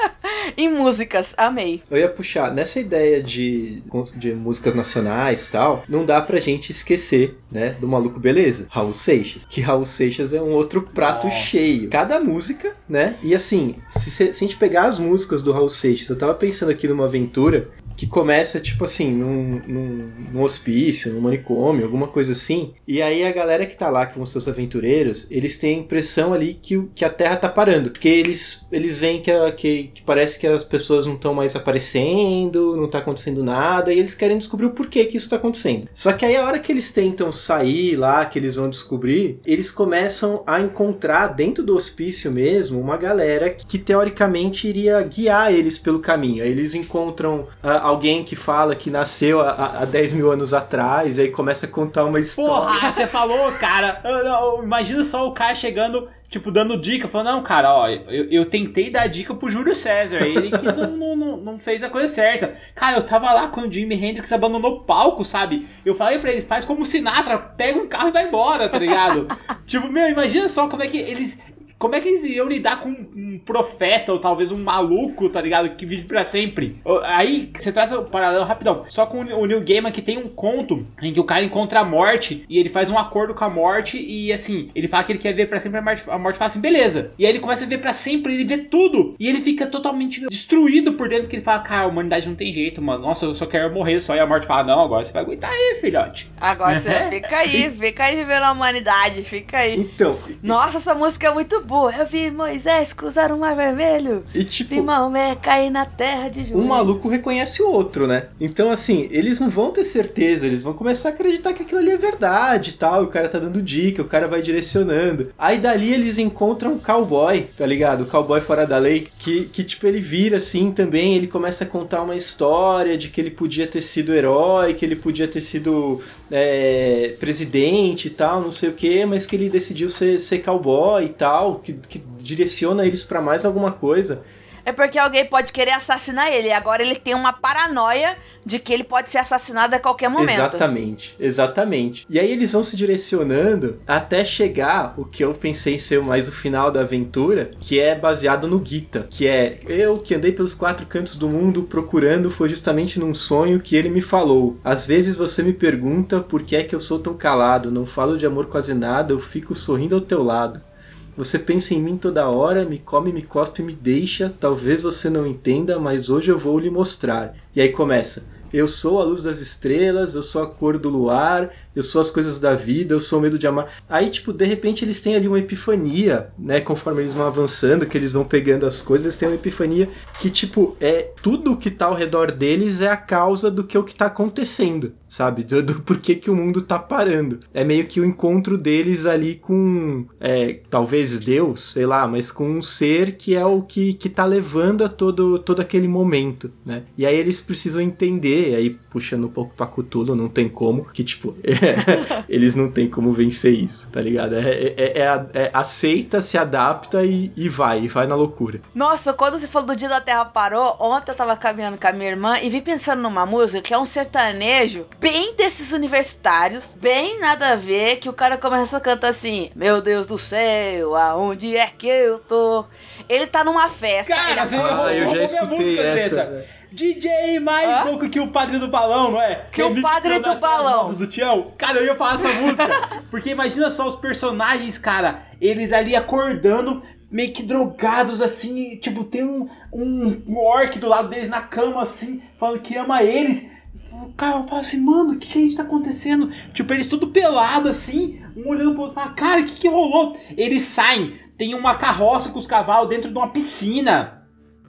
em músicas. Amei. Eu ia puxar, nessa ideia de, de músicas nacionais e tal, não dá pra gente esquecer, né, do maluco beleza, Raul Seixas. Que Raul Seixas é um outro prato Nossa. cheio. Cada música, né? E assim, se, se a gente pegar as músicas do Raul Seixas, eu tava pensando aqui numa aventura que começa, tipo assim, num, num, num hospício, num manicômio, alguma coisa assim. E aí a galera que tá lá, que vão ser os aventureiros, eles têm a impressão ali que, que a Terra tá parando. Porque eles, eles veem que, a- que, que parece que as pessoas não estão mais aparecendo, não tá acontecendo nada, e eles querem descobrir o porquê que isso tá acontecendo. Só que aí a hora que eles tentam sair lá, que eles vão descobrir, eles começam a encontrar dentro do hospício mesmo uma galera que, que teoricamente iria guiar eles pelo caminho. Aí eles encontram ah, alguém que fala que nasceu há, há- há 10 mil anos atrás, e aí começa a contar uma história. Porra, você falou, cara. Eu- eu- Imagina só o cara chegando, tipo, dando dica, falando, não, cara, ó, eu, eu tentei dar dica pro Júlio César, ele que não, não, não, não fez a coisa certa. Cara, eu tava lá quando o Jimi Hendrix abandonou o palco, sabe? Eu falei pra ele, faz como o Sinatra, pega um carro e vai embora, tá ligado? tipo, meu, imagina só como é que eles. Como é que eles iriam lidar com um profeta ou talvez um maluco, tá ligado? Que vive pra sempre. Aí você traz o paralelo rapidão. Só com o Neil Gaiman que tem um conto em que o cara encontra a morte e ele faz um acordo com a morte e assim, ele fala que ele quer ver pra sempre a morte, a morte fala assim, beleza. E aí ele começa a ver pra sempre, ele vê tudo. E ele fica totalmente destruído por dentro, porque ele fala, cara, a humanidade não tem jeito, mano. Nossa, eu só quero morrer só. E a morte fala, não, agora você vai aguentar aí, filhote. Agora você fica aí, fica aí vivendo a humanidade, fica aí. Então, Nossa, essa música é muito boa. Eu vi Moisés cruzar o mar vermelho. e Vi tipo. Maomé cair na terra de um joelhos. maluco reconhece o outro, né? Então, assim, eles não vão ter certeza, eles vão começar a acreditar que aquilo ali é verdade e tal. O cara tá dando dica, o cara vai direcionando. Aí dali eles encontram um cowboy, tá ligado? O cowboy fora da lei, que, que tipo, ele vira assim também. Ele começa a contar uma história de que ele podia ter sido herói, que ele podia ter sido é, presidente e tal, não sei o que, mas que ele decidiu ser, ser cowboy e tal, que, que direciona eles pra mais alguma coisa. É porque alguém pode querer assassinar ele. Agora ele tem uma paranoia de que ele pode ser assassinado a qualquer momento. Exatamente, exatamente. E aí eles vão se direcionando até chegar o que eu pensei ser mais o final da aventura, que é baseado no Gita, que é eu que andei pelos quatro cantos do mundo procurando foi justamente num sonho que ele me falou. Às vezes você me pergunta por que é que eu sou tão calado, não falo de amor quase nada, eu fico sorrindo ao teu lado. Você pensa em mim toda hora, me come, me cospe, me deixa. Talvez você não entenda, mas hoje eu vou lhe mostrar. E aí começa. Eu sou a luz das estrelas, eu sou a cor do luar, eu sou as coisas da vida, eu sou o medo de amar. Aí, tipo, de repente eles têm ali uma epifania, né? Conforme eles vão avançando, que eles vão pegando as coisas, eles têm uma epifania que, tipo, é tudo que tá ao redor deles é a causa do que o que tá acontecendo, sabe? Do, do porquê que o mundo tá parando. É meio que o encontro deles ali com, é, talvez Deus, sei lá, mas com um ser que é o que, que tá levando a todo, todo aquele momento, né? E aí eles precisam entender, aí puxando um pouco pra Cthulhu, não tem como, que tipo, eles não tem como vencer isso, tá ligado? É, é- é a- é aceita, se adapta e, e vai, e vai na loucura. Nossa, quando você falou do dia da Terra parou, ontem eu tava caminhando com a minha irmã e vi pensando numa música que é um sertanejo bem desses universitários, bem nada a ver, que o cara começa a cantar assim: Meu Deus do céu, aonde é que eu tô? Ele tá numa festa. Cara, ele é- Ah, eu já roubou minha escutei música, essa. Andressa. DJ mais Hã? louco que o padre do balão, não é? Que o padre do balão. do Tião. Cara, eu ia falar essa música. porque imagina só os personagens, cara, eles ali acordando, meio que drogados assim, tipo, tem um, um, um orc do lado deles na cama, assim, falando que ama eles. O cara fala assim, mano, o que, que a gente tá acontecendo? Tipo, eles tudo pelado assim, um olhando pro outro fala, cara, o que, que rolou? Eles saem, tem uma carroça com os cavalos dentro de uma piscina.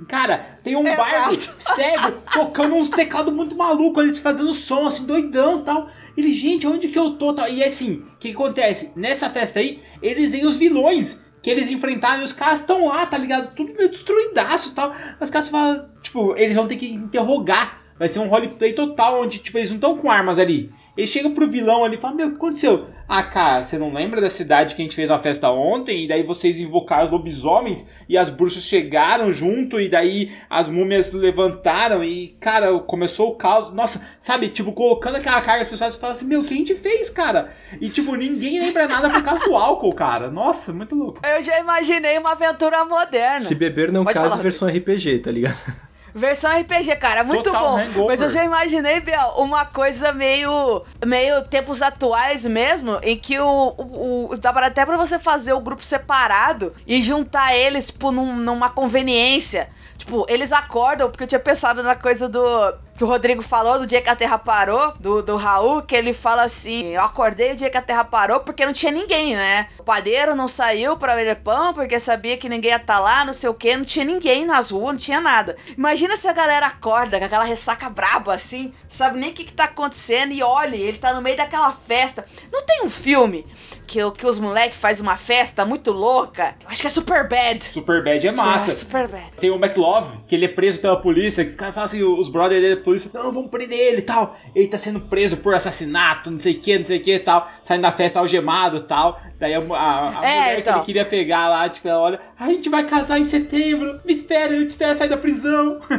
Cara, tem um Exato. bardo cego tocando uns teclados muito maluco, eles fazendo som assim, doidão e tal. Ele, gente, onde que eu tô? Tal. E assim, o que, que acontece? Nessa festa aí, eles veem os vilões que eles enfrentaram e os caras estão lá, tá ligado? Tudo meio destruidaço e tal. Os caras falam, tipo, eles vão ter que interrogar. Vai ser um roleplay total, onde, tipo, eles não estão com armas ali. Ele chega pro vilão ali e fala: Meu, o que aconteceu? Ah, cara, você não lembra da cidade que a gente fez uma festa ontem? E daí vocês invocaram os lobisomens e as bruxas chegaram junto e daí as múmias levantaram e, cara, começou o caos. Nossa, sabe, tipo, colocando aquela carga, as pessoas falam assim: Meu, o que a gente fez, cara? E, tipo, ninguém lembra nada por causa do álcool, cara. Nossa, muito louco. Eu já imaginei uma aventura moderna. Se beber não Pode case, falar, versão RPG, tá ligado? Versão RPG, cara, muito Total bom. hangover. Mas eu já imaginei, Biel, uma coisa meio. meio tempos atuais mesmo, em que o. o, o dá pra- até pra você fazer o grupo separado e juntar eles, tipo, num- numa conveniência. Tipo, eles acordam, porque eu tinha pensado na coisa do. Que o Rodrigo falou do dia que a Terra parou, do, do Raul, que ele fala assim: Eu acordei o dia que a Terra parou porque não tinha ninguém, né? O padeiro não saiu pra vender pão porque sabia que ninguém ia estar lá, não sei o que, não tinha ninguém nas ruas, não tinha nada. Imagina se a galera acorda com aquela ressaca braba assim, sabe nem o que, que tá acontecendo e olha, ele tá no meio daquela festa. Não tem um filme que, que os moleques fazem uma festa muito louca? Eu acho que é Super Bad. Super Bad é massa. É, Super Bad. Tem o McLove, que ele é preso pela polícia, que os caras falam assim, os brothers dele da polícia, não, vamos prender ele e tal. Ele tá sendo preso por assassinato, não sei o que, não sei o que e tal. Saindo da festa algemado e tal. Daí a, a, a É, mulher que então. ele queria pegar lá, tipo, ela olha, a gente vai casar em setembro, me espera, eu te espero sair da prisão.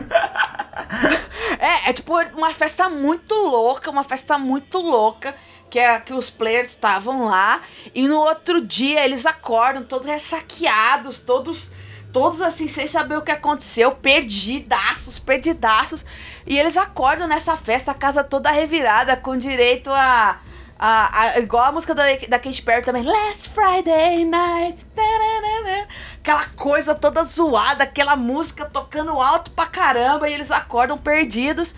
É, é tipo uma festa muito louca, uma festa muito louca. Que, é, que os players estavam lá. E no outro dia eles acordam todos ressaqueados, todos. Todos assim, sem saber o que aconteceu, perdidaços, perdidaços. E eles acordam nessa festa, a casa toda revirada, com direito a. a- a- igual a música da, da Katy Perry também. Last Friday night. Aquela coisa toda zoada, aquela música tocando alto pra caramba. E eles acordam perdidos.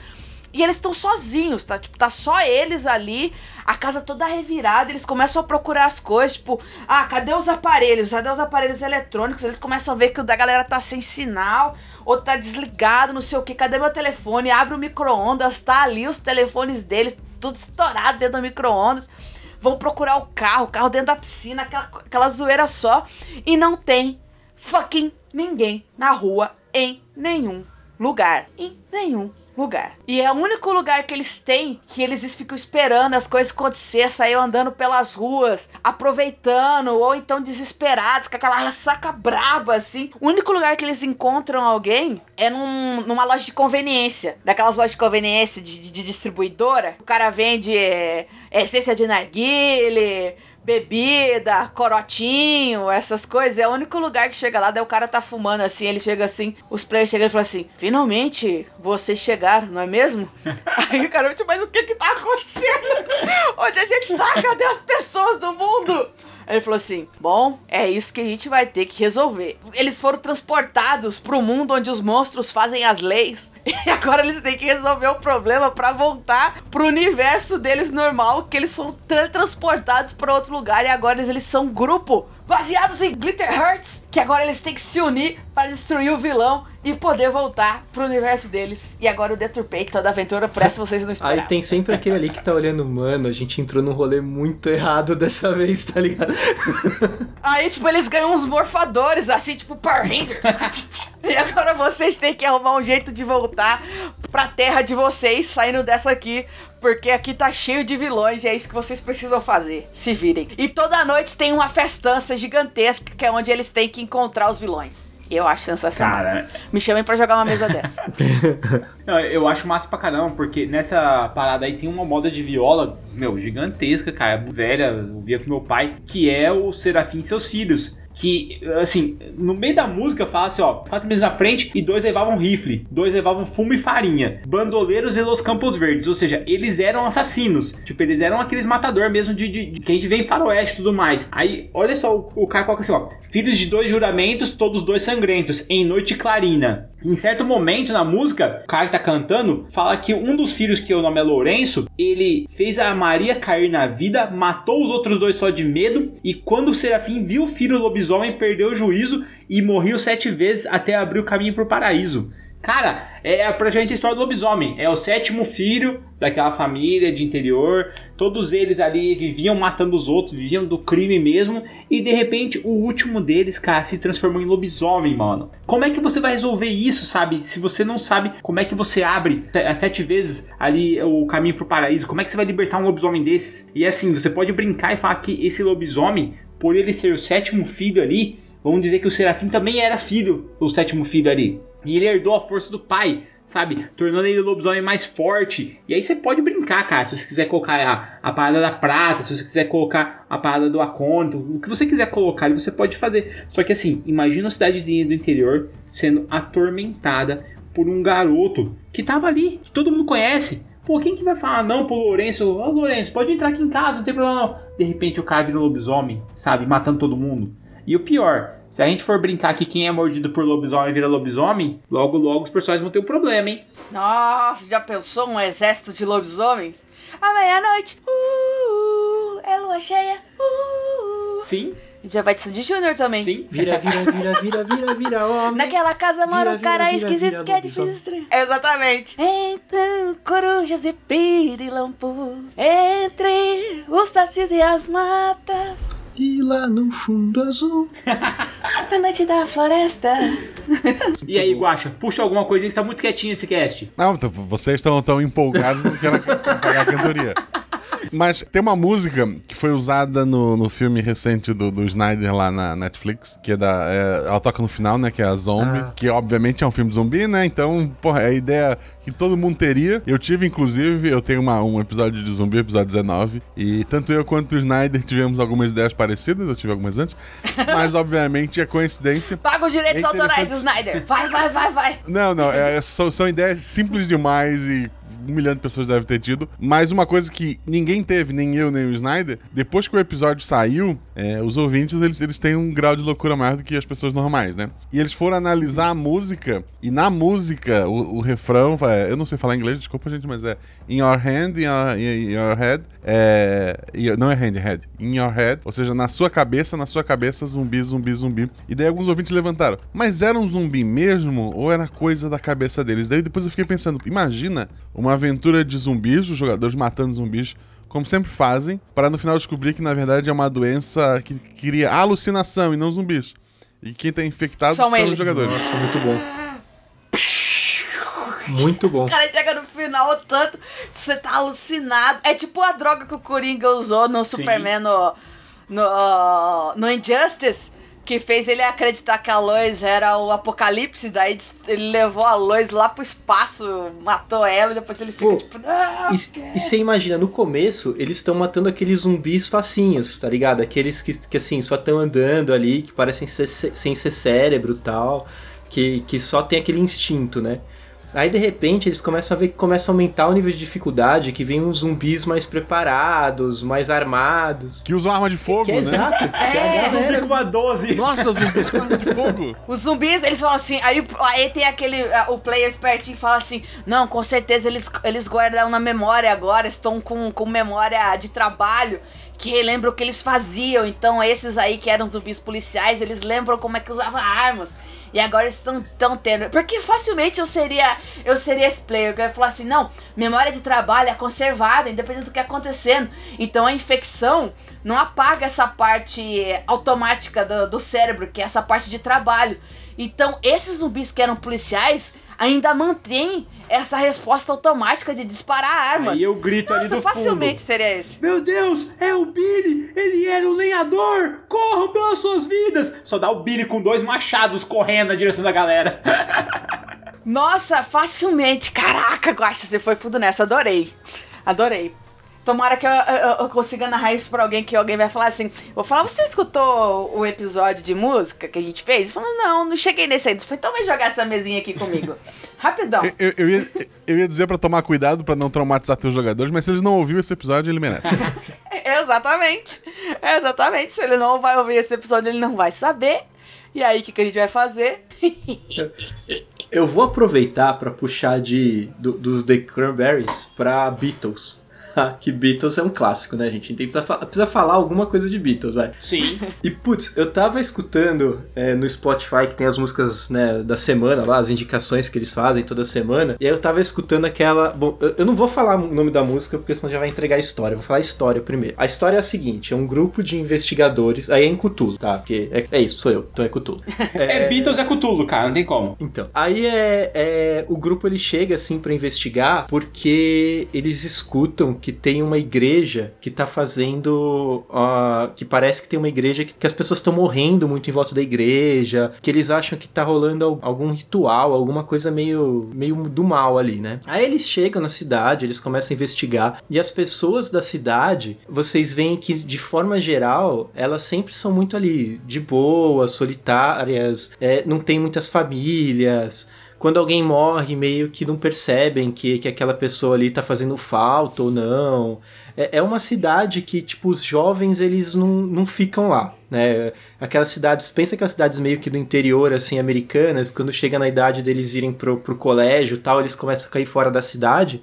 E eles estão sozinhos, tá? Tipo, tá só eles ali, a casa toda revirada, eles começam a procurar as coisas, tipo, ah, cadê os aparelhos? Cadê os aparelhos eletrônicos? Eles começam a ver que o da galera tá sem sinal, ou tá desligado, não sei o que, cadê meu telefone? Abre o micro-ondas, tá ali os telefones deles, tudo estourado dentro do micro-ondas. Vão procurar o carro, o carro dentro da piscina, aquela, aquela zoeira só, e não tem fucking ninguém na rua em nenhum lugar. Em nenhum lugar. E é o único lugar que eles têm que eles ficam esperando as coisas acontecer, saiu andando pelas ruas, aproveitando, ou então desesperados, com aquela ressaca braba, assim. O único lugar que eles encontram alguém é num- numa loja de conveniência. Daquelas lojas de conveniência de, de- de distribuidora. O cara vende é, essência de narguile, bebida, corotinho, essas coisas. É o único lugar que chega lá, daí o cara tá fumando assim, ele chega assim, os players chegam e falam assim: finalmente vocês chegaram, não é mesmo? Aí o cara, tipo, mas o que que tá acontecendo? Onde a gente tá? Cadê as pessoas do mundo? Ele falou assim: Bom, é isso que a gente vai ter que resolver. Eles foram transportados pro mundo onde os monstros fazem as leis. E agora eles têm que resolver o problema pra voltar pro universo deles normal, que eles foram teletransportados pra outro lugar e agora eles, eles são um grupo baseados em Glitter Hearts, que agora eles têm que se unir para destruir o vilão e poder voltar pro universo deles. E agora eu deturpei toda a aventura, por essa vocês não esperavam. Aí tem sempre aquele ali que tá olhando, mano, a gente entrou num rolê muito errado dessa vez, tá ligado? Aí, tipo, eles ganham uns morfadores, assim, tipo, Power Rangers. e agora vocês têm que arrumar um jeito de voltar pra terra de vocês, saindo dessa aqui. Porque aqui tá cheio de vilões e é isso que vocês precisam fazer. Se virem. E toda noite tem uma festança gigantesca, que é onde eles têm que encontrar os vilões. Eu acho sensacional. Cara, Me chamem pra jogar uma mesa dessa. Não, eu acho massa pra caramba, porque nessa parada aí tem uma moda de viola, meu, gigantesca, cara, velha, eu via com meu pai, que é o Serafim e seus filhos. Que, assim, no meio da música fala assim, ó, quatro meses na frente e dois levavam rifle, dois levavam fumo e farinha, bandoleiros e los campos verdes, ou seja, eles eram assassinos, tipo, eles eram aqueles matador mesmo de, de, de que a gente vê em faroeste e tudo mais. Aí, olha só, o, o cara coloca assim, ó, filhos de dois juramentos, todos dois sangrentos, em noite clarina. Em certo momento na música, o cara que tá cantando fala que um dos filhos, que o nome é Lourenço, ele fez a Maria cair na vida, matou os outros dois só de medo, e quando o Serafim viu o filho lobisomem, perdeu o juízo e morreu sete vezes até abrir o caminho pro paraíso. Cara, é pra gente a história do lobisomem. É o sétimo filho daquela família de interior. Todos eles ali viviam matando os outros, viviam do crime mesmo. E de repente o último deles, cara, se transformou em lobisomem, mano. Como é que você vai resolver isso, sabe? Se você não sabe como é que você abre sete vezes ali o caminho pro paraíso, como é que você vai libertar um lobisomem desses? E assim, você pode brincar e falar que esse lobisomem, por ele ser o sétimo filho ali, vamos dizer que o Serafim também era filho, o sétimo filho ali. E ele herdou a força do pai, sabe? Tornando ele o lobisomem mais forte. E aí você pode brincar, cara. Se você quiser colocar a, a parada da prata, se você quiser colocar a parada do acônito, o que você quiser colocar, você pode fazer. Só que assim, imagina uma cidadezinha do interior sendo atormentada por um garoto que tava ali, que todo mundo conhece. Pô, quem que vai falar não pro Lourenço? Ô Lourenço, pode entrar aqui em casa, não tem problema não. De repente o cara vira um lobisomem, sabe? Matando todo mundo. E o pior, se a gente for brincar que quem é mordido por lobisomem vira lobisomem, logo logo os personagens vão ter um problema, hein? Nossa, já pensou um exército de lobisomens? À meia-noite, uh, é lua cheia, uh. Sim, Já vai de Sandy Júnior também. sim. Vira, vira, vira, vira, vira, vira, homem. Naquela casa mora um Vira, cara vira, esquisito vira, que é difícil estranho. Exatamente. Então, corujas e pirilampu, entre os sacis e as matas, E lá no fundo azul. na noite da floresta. E aí, Guaxa, puxa alguma coisa aí, você tá muito quietinho esse cast. Não, vocês estão tão empolgados não querem pagar a cantoria. Mas tem uma música que foi usada no, no filme recente do, do Snyder lá na Netflix, que é da. é, ela toca no final, né? Que é a Zombie, Ah. que obviamente é um filme de zumbi, né? Então, porra, é a ideia que todo mundo teria. Eu tive, inclusive, eu tenho uma- um episódio de zumbi, episódio 19. E tanto eu quanto o Snyder tivemos algumas ideias parecidas, eu tive algumas antes. Mas, obviamente, é coincidência. Paga os direitos É autorais. Snyder. Vai, vai, vai, vai. Não, não, é, são, são ideias simples demais e um milhão de pessoas devem ter tido. Mas uma coisa que ninguém teve, nem eu, nem o Snyder, depois que o episódio saiu, é, os ouvintes eles, eles têm um grau de loucura maior do que as pessoas normais, né? E eles foram analisar a música, e na música, o, o refrão, é, eu não sei falar inglês, desculpa, gente, mas é In your hand, in your, in your head, é, não é hand, head, in your head, ou seja, na sua cabeça, na sua cabeça, zumbi, zumbi, zumbi. E daí alguns ouvintes levantaram, mas era um zumbi mesmo ou era coisa da cabeça deles? Daí depois eu fiquei pensando, imagina uma aventura de zumbis, os jogadores matando zumbis, como sempre fazem, para no final descobrir que na verdade é uma doença que cria alucinação e não zumbis. E quem tá infectado São são, eles. os jogadores. Nossa, muito bom. Muito bom. O cara chega no final tanto, você tá alucinado. É tipo a droga que o Coringa usou no Sim. Superman no, no, no Injustice, que fez ele acreditar que a Lois era o Apocalipse, daí ele levou a Lois lá pro espaço, matou ela e depois ele fica Pô, tipo, não, E, você imagina, no começo, eles estão matando aqueles zumbis facinhos, tá ligado? Aqueles que, que assim, só estão andando ali, que parecem ser, sem ser cérebro e tal, que, que só tem aquele instinto, né? Aí de repente eles começam a ver que começa a aumentar o nível de dificuldade, que vem uns zumbis mais preparados, mais armados. Que usam arma de fogo, Que é né? exato, que é É, galera. com uma 12. Nossa, zumbis com arma de fogo! Os zumbis, eles falam assim, aí, aí tem aquele, ah, o player espertinho que fala assim, não, com certeza eles, eles guardam na memória agora, estão com, com memória de trabalho, que lembram o que eles faziam, então esses aí que eram zumbis policiais, eles lembram como é que usava armas, e agora estão tão tendo, porque facilmente eu seria, eu seria esse player, que eu ia falar assim, não, memória de trabalho é conservada, independente do que acontecendo, então a infecção não apaga essa parte automática do, do cérebro, que é essa parte de trabalho. Então, esses zumbis que eram policiais ainda mantêm essa resposta automática de disparar armas. Aí eu grito ali Nossa, do facilmente fundo. seria esse. Meu Deus, é o Billy! Ele era um lenhador! Corram pelas suas vidas! Só dá o Billy com dois machados correndo na direção da galera. Nossa, facilmente. Caraca, Guaxa, você foi fundo nessa. Adorei. Adorei. Tomara que eu, eu- eu consiga narrar isso pra alguém que alguém vai falar assim. Vou falar, você escutou o episódio de música que a gente fez? Eu falo, não, não cheguei nesse ainda. Falei, então vem jogar essa mesinha aqui comigo. Rapidão. Eu, eu- eu ia, eu ia dizer pra tomar cuidado pra não traumatizar teus jogadores, mas se eles não ouviram esse episódio, ele merece. Exatamente. Exatamente. Se ele não vai ouvir esse episódio, ele não vai saber. E aí, o que, que a gente vai fazer? Eu vou aproveitar pra puxar de do- dos The Cranberries pra Beatles. Que Beatles é um clássico, né, gente? A gente precisa, precisa falar alguma coisa de Beatles, vai. Sim. E putz, eu tava escutando é, no Spotify que tem as músicas né, da semana lá, as indicações que eles fazem toda semana. E aí eu tava escutando aquela. Bom, eu, não vou falar o nome da música porque senão já vai entregar a história. Eu vou falar a história primeiro. A história é a seguinte: é um grupo de investigadores. Aí é em Cthulhu, tá? Porque é, é isso, sou eu, então é Cthulhu. É, Beatles é Cthulhu, cara, não tem como. Então, aí é, é- o grupo ele chega assim pra investigar porque eles escutam que tem uma igreja que tá fazendo, ah, que parece que tem uma igreja que, que as pessoas estão morrendo muito em volta da igreja, que eles acham que tá rolando al- algum ritual, alguma coisa meio meio do mal ali, né? Aí eles chegam na cidade, eles começam a investigar e as pessoas da cidade, vocês veem que de forma geral, elas sempre são muito ali de boa, solitárias, é, não tem muitas famílias. Quando alguém morre, meio que não percebem que, que aquela pessoa ali tá fazendo falta ou não. É, é uma cidade que, tipo, os jovens, eles não, não ficam lá, né? Aquelas cidades, pensa aquelas cidades meio que do interior, assim, americanas, quando chega na idade deles irem pro, pro colégio tal, eles começam a cair fora da cidade.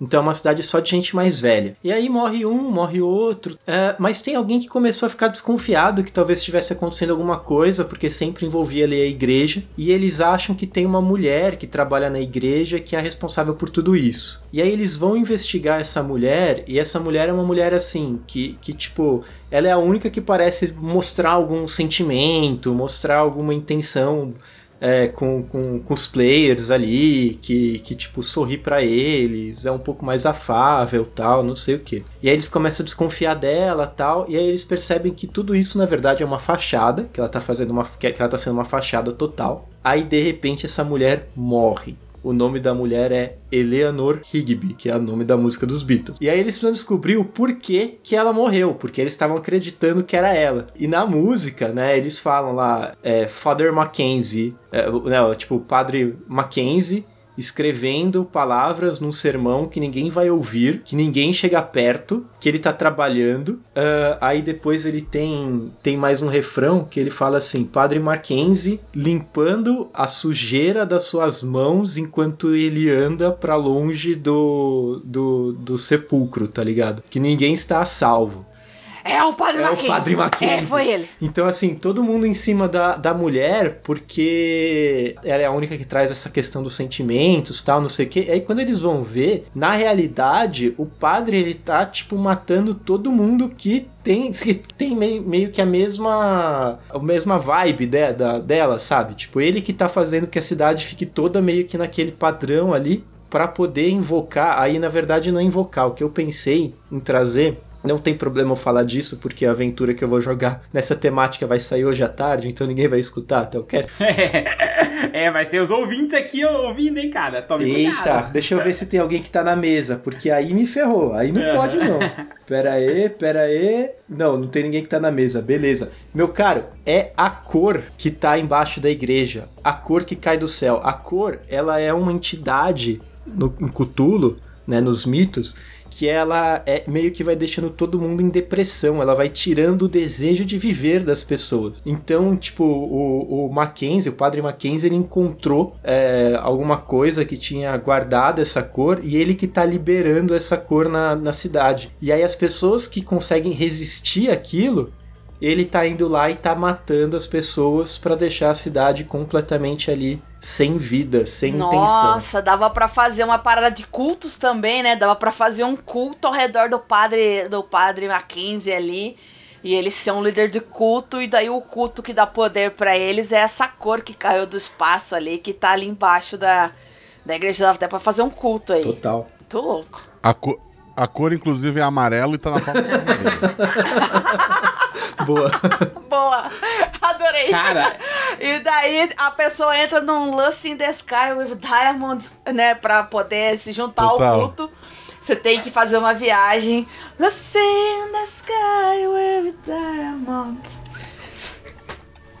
Então é uma cidade só de gente mais velha. E aí morre um, morre outro. É, mas tem alguém que começou a ficar desconfiado que talvez estivesse acontecendo alguma coisa, porque sempre envolvia ali a igreja. E eles acham que tem uma mulher que trabalha na igreja que é responsável por tudo isso. E aí eles vão investigar essa mulher, e essa mulher é uma mulher assim, que, que tipo, ela é a única que parece mostrar algum sentimento, mostrar alguma intenção é, com, com, com os players ali, que, que tipo, sorri pra eles, é um pouco mais afável tal, não sei o que. E aí eles começam a desconfiar dela tal, e aí eles percebem que tudo isso na verdade é uma fachada, que ela tá fazendo uma. que ela tá sendo uma fachada total. Aí de repente essa mulher morre. O nome da mulher é Eleanor Rigby, que é o nome da música dos Beatles. E aí eles precisam descobrir o porquê que ela morreu, porque eles estavam acreditando que era ela. E na música, né, eles falam lá, é, Father Mackenzie, é, né, tipo, padre Mackenzie escrevendo palavras num sermão que ninguém vai ouvir, que ninguém chega perto, que ele tá trabalhando. Ah, aí depois ele tem, tem mais um refrão que ele fala assim: Padre Mackenzie limpando a sujeira das suas mãos enquanto ele anda pra longe do, do, do sepulcro, tá ligado? Que ninguém está a salvo. É o Padre É o Mackenzie. Padre Mackenzie. É, foi ele. Então, assim, todo mundo em cima da, da mulher, porque ela é a única que traz essa questão dos sentimentos, tal, não sei o quê. Aí quando eles vão ver, na realidade, o padre, ele tá, tipo, matando todo mundo que tem, que tem meio, meio que a mesma a mesma vibe de- da, dela, sabe? Tipo, ele que tá fazendo que a cidade fique toda meio que naquele padrão ali para poder invocar. Aí, na verdade, não é invocar. O que eu pensei em trazer não tem problema eu falar disso, porque a aventura que eu vou jogar nessa temática vai sair hoje à tarde, então ninguém vai escutar até o cast. é, mas tem os ouvintes aqui ouvindo, hein, cara? Tome Eita, cuidado. deixa eu ver se tem alguém que tá na mesa, porque aí me ferrou, aí não pode não. Pera aí, pera aí. Não, não tem ninguém que tá na mesa, beleza. Meu caro, é a cor que tá embaixo da igreja, a cor que cai do céu. A cor, ela é uma entidade no, em Cthulhu, né, nos mitos, que ela é meio que vai deixando todo mundo em depressão, ela vai tirando o desejo de viver das pessoas. Então, tipo, o, o Mackenzie, o padre Mackenzie, ele encontrou é, alguma coisa que tinha guardado essa cor e ele que tá liberando essa cor na, na cidade. E aí as pessoas que conseguem resistir àquilo ele tá indo lá e tá matando as pessoas pra deixar a cidade completamente ali sem vida, sem intenção. Nossa, dava pra fazer uma parada de cultos também, né? Dava pra fazer um culto ao redor do padre do padre Mackenzie ali. E ele ser um líder de culto, e daí o culto que dá poder pra eles é essa cor que caiu do espaço ali, que tá ali embaixo da, da igreja. Dava até pra fazer um culto aí. Total. Muito louco. A, co- a cor, inclusive, é amarelo e tá na palma da. Boa. Boa! Adorei! Cara, E daí a pessoa entra num Lucy in the Sky with Diamonds, né? Pra poder se juntar Total. ao culto. Você tem que fazer uma viagem. Lucy in the Sky with Diamonds.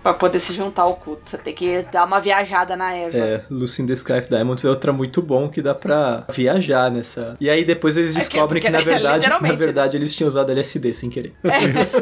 Pra poder se juntar ao culto. Você tem que dar uma viajada na Eva. É, Lucy in the Sky of Diamonds é outra muito bom que dá pra viajar nessa. E aí depois eles É que- descobrem que, na verdade, literalmente, na verdade eles tinham usado LSD sem querer. Isso.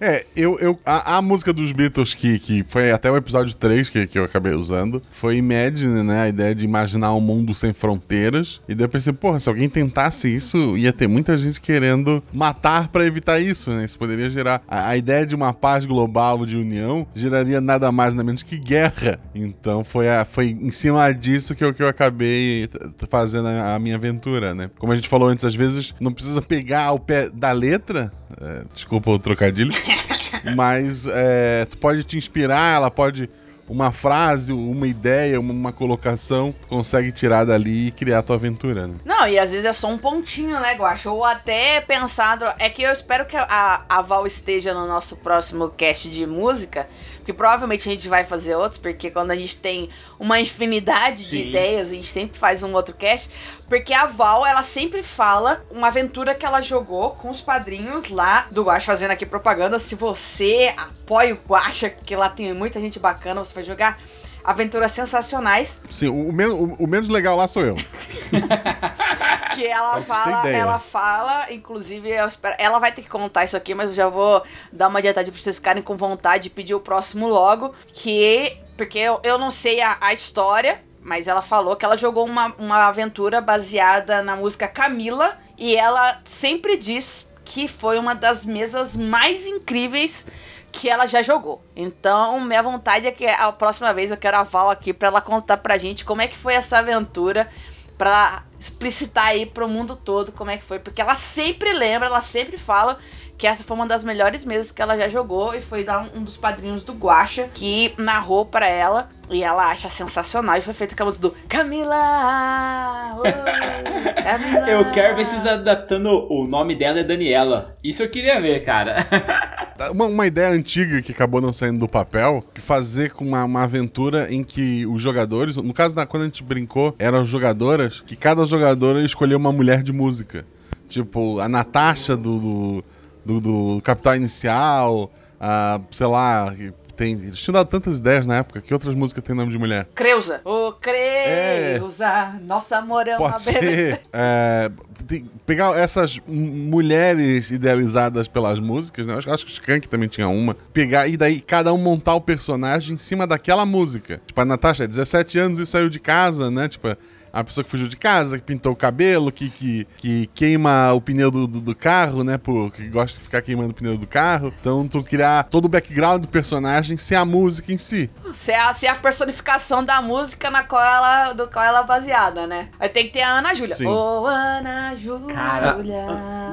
É, eu, eu, a, a música dos Beatles, que, que foi até o episódio 3 que, que eu acabei usando, foi Imagine, né? A ideia de imaginar um mundo sem fronteiras. E daí eu pensei, porra, se alguém tentasse isso, ia ter muita gente querendo matar pra evitar isso, né? Isso poderia gerar. A, a ideia de uma paz global, de união, geraria nada mais nada menos que guerra. Então foi, a, foi em cima disso que eu, que eu acabei fazendo a, a minha aventura, né? Como a gente falou antes, às vezes não precisa pegar o pé da letra. É, desculpa o trocadilho. mas é, tu pode te inspirar, ela pode. Uma frase, uma ideia, uma, colocação, tu consegue tirar dali e criar tua aventura, né? Não, e às vezes é só um pontinho, né, Guacha? Ou até pensado. É que eu espero que a, a Val esteja no nosso próximo cast de música. Que provavelmente a gente vai fazer outros, porque quando a gente tem uma infinidade de Sim. ideias, a gente sempre faz um outro cast. Porque a Val, ela sempre fala uma aventura que ela jogou com os padrinhos lá do Guacha, fazendo aqui propaganda. Se você apoia o Guacha, que lá tem muita gente bacana, você vai jogar aventuras sensacionais. Sim, o, men- o- o menos legal lá sou eu. Que ela ter fala, ela fala, inclusive, eu espero, ela vai ter que contar isso aqui, mas eu já vou dar uma adiantada pra vocês ficarem com vontade de pedir o próximo logo, que, porque eu, eu não sei a, a história, mas ela falou que ela jogou uma, uma aventura baseada na música Camila, e ela sempre diz que foi uma das mesas mais incríveis que ela já jogou. Então, minha vontade é que a próxima vez eu quero a Val aqui pra ela contar pra gente como é que foi essa aventura, pra explicitar aí pro mundo todo como é que foi, porque ela sempre lembra, ela sempre fala que essa foi uma das melhores mesas que ela já jogou e foi dar um, um dos padrinhos do Guacha que narrou pra ela e ela acha sensacional e foi feita com a música do Camila. oh, Camila. Eu quero ver vocês adaptando o nome dela é Daniela. Isso eu queria ver, cara. Uma, uma ideia antiga que acabou não saindo do papel, que fazer com uma, uma aventura em que os jogadores, no caso da quando a gente brincou, eram jogadoras, que cada jogadora escolheu uma mulher de música. Tipo, a Natasha do, do, do, do Capital Inicial, a, sei lá, tem. Eles tinham dado tantas ideias na época, que outras músicas têm nome de mulher? Creuza. Ô, Creuza, nosso amor é uma Pode beleza. ser. é, tem- pegar essas mulheres idealizadas pelas músicas, né? Acho, acho que o Skank também tinha uma. Pegar e daí cada um montar o personagem em cima daquela música. Tipo, a Natasha é 17 anos e saiu de casa, né? Tipo, a pessoa que fugiu de casa, que pintou o cabelo, que, que, que queima o pneu do, do, do carro, né? Por, que gosta de ficar queimando o pneu do carro. Então, tu criar todo o background do personagem sem a música em si. Se é, a, se é a personificação da música na qual ela, do qual ela é baseada, né? Aí tem que ter a Ana Júlia. Ô, Ana Júlia. Cara,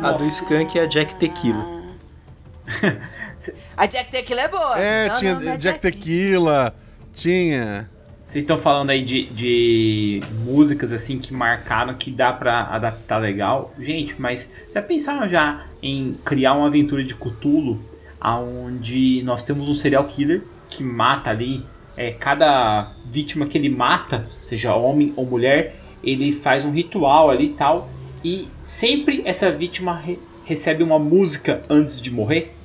A do Skank é a Jack Tequila. A Jack Tequila é boa. É, Não, tinha não, não é Jack Tequila, tinha. Vocês estão falando aí de, de músicas assim que marcaram que dá pra adaptar legal. Gente, mas já pensaram já em criar uma aventura de Cthulhu onde nós temos um serial killer que mata ali é, cada vítima que ele mata, seja homem ou mulher, ele faz um ritual ali e tal e sempre essa vítima re- recebe uma música antes de morrer.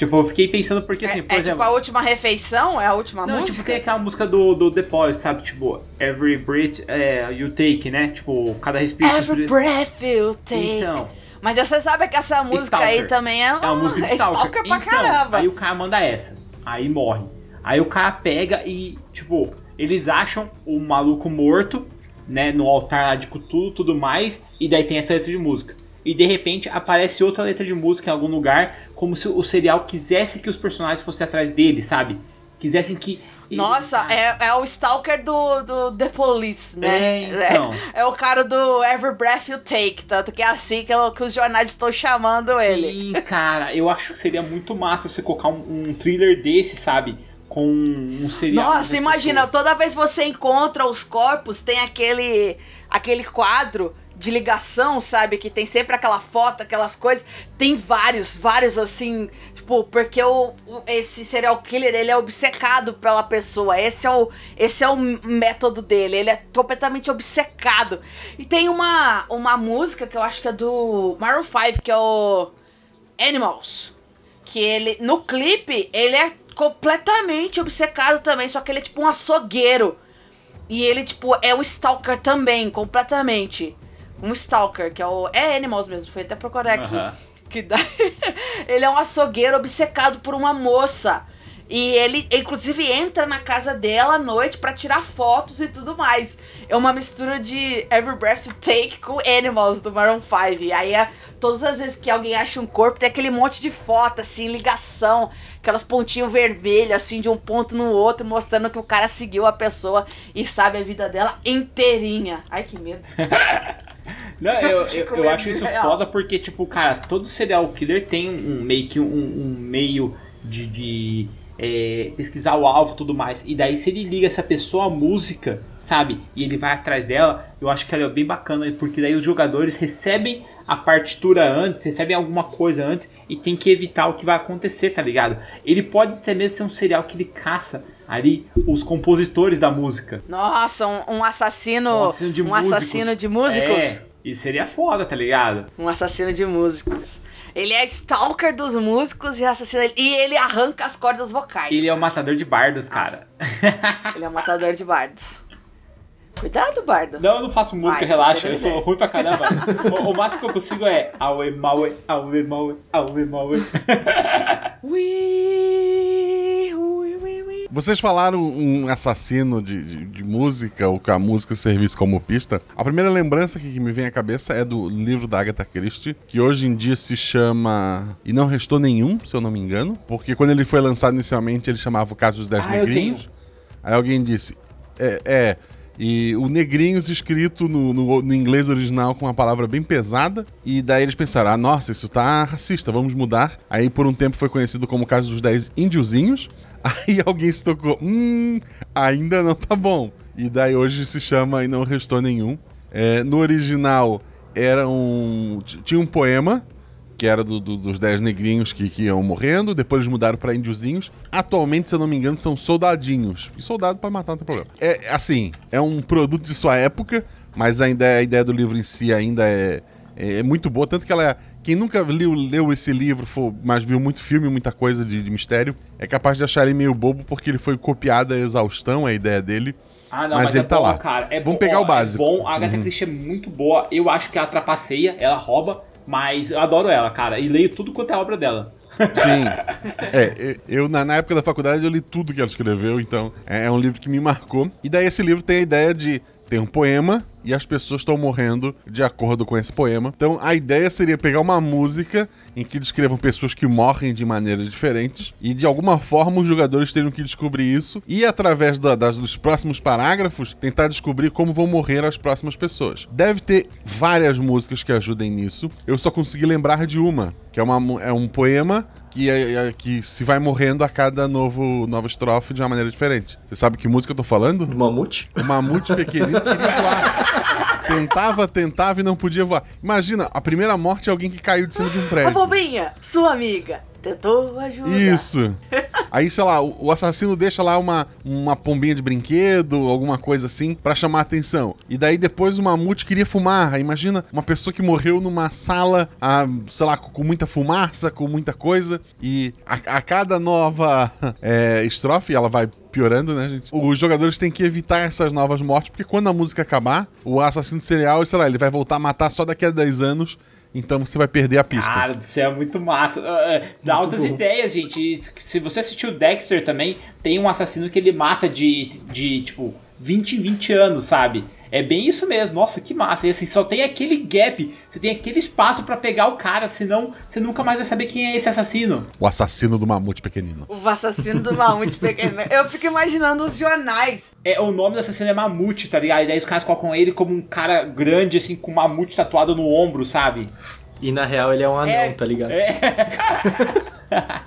Tipo, eu fiquei pensando porque assim, é, por é exemplo, tipo a última refeição? É a última não, música? tipo, tem aquela música do, do The Police, sabe? Tipo, Every Breath é, You Take, né? Tipo, cada respiro. Every breath you take. Então, Mas você sabe que essa música aí Stalker. também é, é uma música de é Stalker. pra então, caramba. Aí o cara manda essa. Aí morre. Aí o cara pega e, tipo, eles acham o maluco morto, né? No altar lá de Cthulhu tudo mais. E daí tem essa letra de música. E de repente aparece outra letra de música em algum lugar, como se o serial quisesse que os personagens fossem atrás dele, sabe? Quisessem que. Nossa, é, é o Stalker do, do The Police, né? É, então. É, é o cara do Every Breath You Take, tanto que é assim que, o- que os jornais estão chamando ele. Sim, cara, eu acho que seria muito massa você colocar um, um thriller desse, sabe? Com um serial. Nossa, imagina, pessoas. toda vez que você encontra os corpos, tem aquele aquele quadro de ligação, sabe? Que tem sempre aquela foto, aquelas coisas. Tem vários, vários assim, tipo, porque o, o- esse serial killer, ele é obcecado pela pessoa. Esse é o esse é o método dele, ele é completamente obcecado. E tem uma uma música que eu acho que é do Maroon 5, que é o Animals que ele no clipe ele é completamente obcecado também, só que ele é tipo um açougueiro. E ele tipo é um stalker também, completamente. Um stalker, que é o é Animals mesmo, foi até procurar aqui. Que dá Ele é um açougueiro obcecado por uma moça. E ele, inclusive, entra na casa dela à noite pra tirar fotos e tudo mais. É uma mistura de Every Breath You Take com Animals do Maroon 5. E aí, é- todas as vezes que alguém acha um corpo, tem aquele monte de foto, assim, ligação. Aquelas pontinhos vermelhas, assim, de um ponto no outro, mostrando que o cara seguiu a pessoa e sabe a vida dela inteirinha. Ai, que medo. Não, eu, eu, Fico eu meio acho isso real. foda porque, tipo, cara, todo serial killer tem um meio que um, um meio de, de, é, pesquisar o alvo e tudo mais. E daí, se ele liga essa pessoa à música, sabe? E ele vai atrás dela, eu acho que ela é bem bacana, porque daí os jogadores recebem a partitura antes, recebem alguma coisa antes e tem que evitar o que vai acontecer, tá ligado? Ele pode até mesmo ser um serial que ele caça ali os compositores da música. Nossa, um, um assassino. Um assassino de um músicos. assassino de músicos. É, isso seria foda, tá ligado? Um assassino de músicos. Ele é stalker dos músicos e assassino. E ele arranca as cordas vocais. Ele é o matador de bardos, cara. Ele é um matador de bardos. Cuidado, bardo. Não, eu não faço música, Ai, relaxa, eu sou ruim pra caramba. o, o máximo que eu consigo é Aue Maue, Aue Maue, Aue Maue. Vocês falaram um assassino de, de- de música, ou que a música servisse como pista. A primeira lembrança que me vem à cabeça é do livro da Agatha Christie, que hoje em dia se chama E Não Restou Nenhum, se eu não me engano. Porque quando ele foi lançado inicialmente, ele chamava O Caso dos Dez Ah, Negrinhos. Aí alguém disse, é, é, e o negrinhos escrito no, no- no inglês original com uma palavra bem pesada. E daí eles pensaram, ah, nossa, isso tá racista, vamos mudar. Aí por um tempo foi conhecido como o caso dos 10 índiozinhos. Aí alguém se tocou, hum, ainda não tá bom. E daí hoje se chama E Não Restou Nenhum. É, no original era um. Tinha um poema que era do- do- dos 10 negrinhos que, que iam morrendo, depois eles mudaram pra índiozinhos. Atualmente, se eu não me engano, são soldadinhos. E soldado pode matar, não tem problema. É assim, é um produto de sua época, mas ainda é- a ideia do livro em si ainda é, é muito boa. Tanto que ela. Quem nunca leu, leu esse livro, for- mas viu muito filme, muita coisa de, de mistério, é capaz de achar ele meio bobo porque ele foi copiado a exaustão, a ideia dele. Ah, não, Mas mas, ele é tá bom, lá. cara. É Vamos bom, pegar ó, o básico. É bom, a Agatha Uhum. Christie é muito boa. Eu acho que ela trapaceia, ela rouba, mas eu adoro ela, cara. E leio tudo quanto é obra dela. Sim. É, eu na, na época da faculdade eu li tudo que ela escreveu, então é, é um livro que me marcou. E daí esse livro tem a ideia de ter um poema e as pessoas estão morrendo de acordo com esse poema. Então a ideia seria pegar uma música em que descrevam pessoas que morrem de maneiras diferentes e de alguma forma os jogadores teriam que descobrir isso e através da- das, dos próximos parágrafos tentar descobrir como vão morrer as próximas pessoas. Deve ter várias músicas que ajudem nisso. Eu só consegui lembrar de uma, que é, uma, é um poema que, é- é- que se vai morrendo a cada novo, nova estrofe de uma maneira diferente. Você sabe que música eu tô falando? Do mamute? O mamute pequenino voar. Tentava, tentava e não podia voar. Imagina, a primeira morte é alguém que caiu de cima de um A prédio. bobinha, sua amiga, tentou ajuda. Isso. Aí, sei lá, o assassino deixa lá uma, uma pombinha de brinquedo, alguma coisa assim, pra chamar a atenção. E daí depois o mamute queria fumar. Imagina uma pessoa que morreu numa sala, ah, sei lá, com muita fumaça, com muita coisa. E a, a cada nova é, estrofe, ela vai piorando, né, gente? Os jogadores têm que evitar essas novas mortes, porque quando a música acabar, o assassino serial, sei lá, ele vai voltar a matar só daqui a 10 anos. Então você vai perder a pista. Cara do céu, é muito massa. Ah, Dá Muito altas bom. ideias, gente. Se você assistiu Dexter também, tem um assassino que ele mata de, de tipo, 20 em 20 anos, sabe? É bem isso mesmo. Nossa, que massa. E assim, só tem aquele gap, você tem aquele espaço pra pegar o cara, senão você nunca mais vai saber quem é esse assassino. O assassino do mamute pequenino. O assassino do mamute pequeno. Eu fico imaginando os jornais. É, o nome do assassino é Mamute, tá ligado? E daí os caras colocam ele como um cara grande, assim, com mamute tatuado no ombro, sabe? E na real ele é um anão, É. tá ligado? É.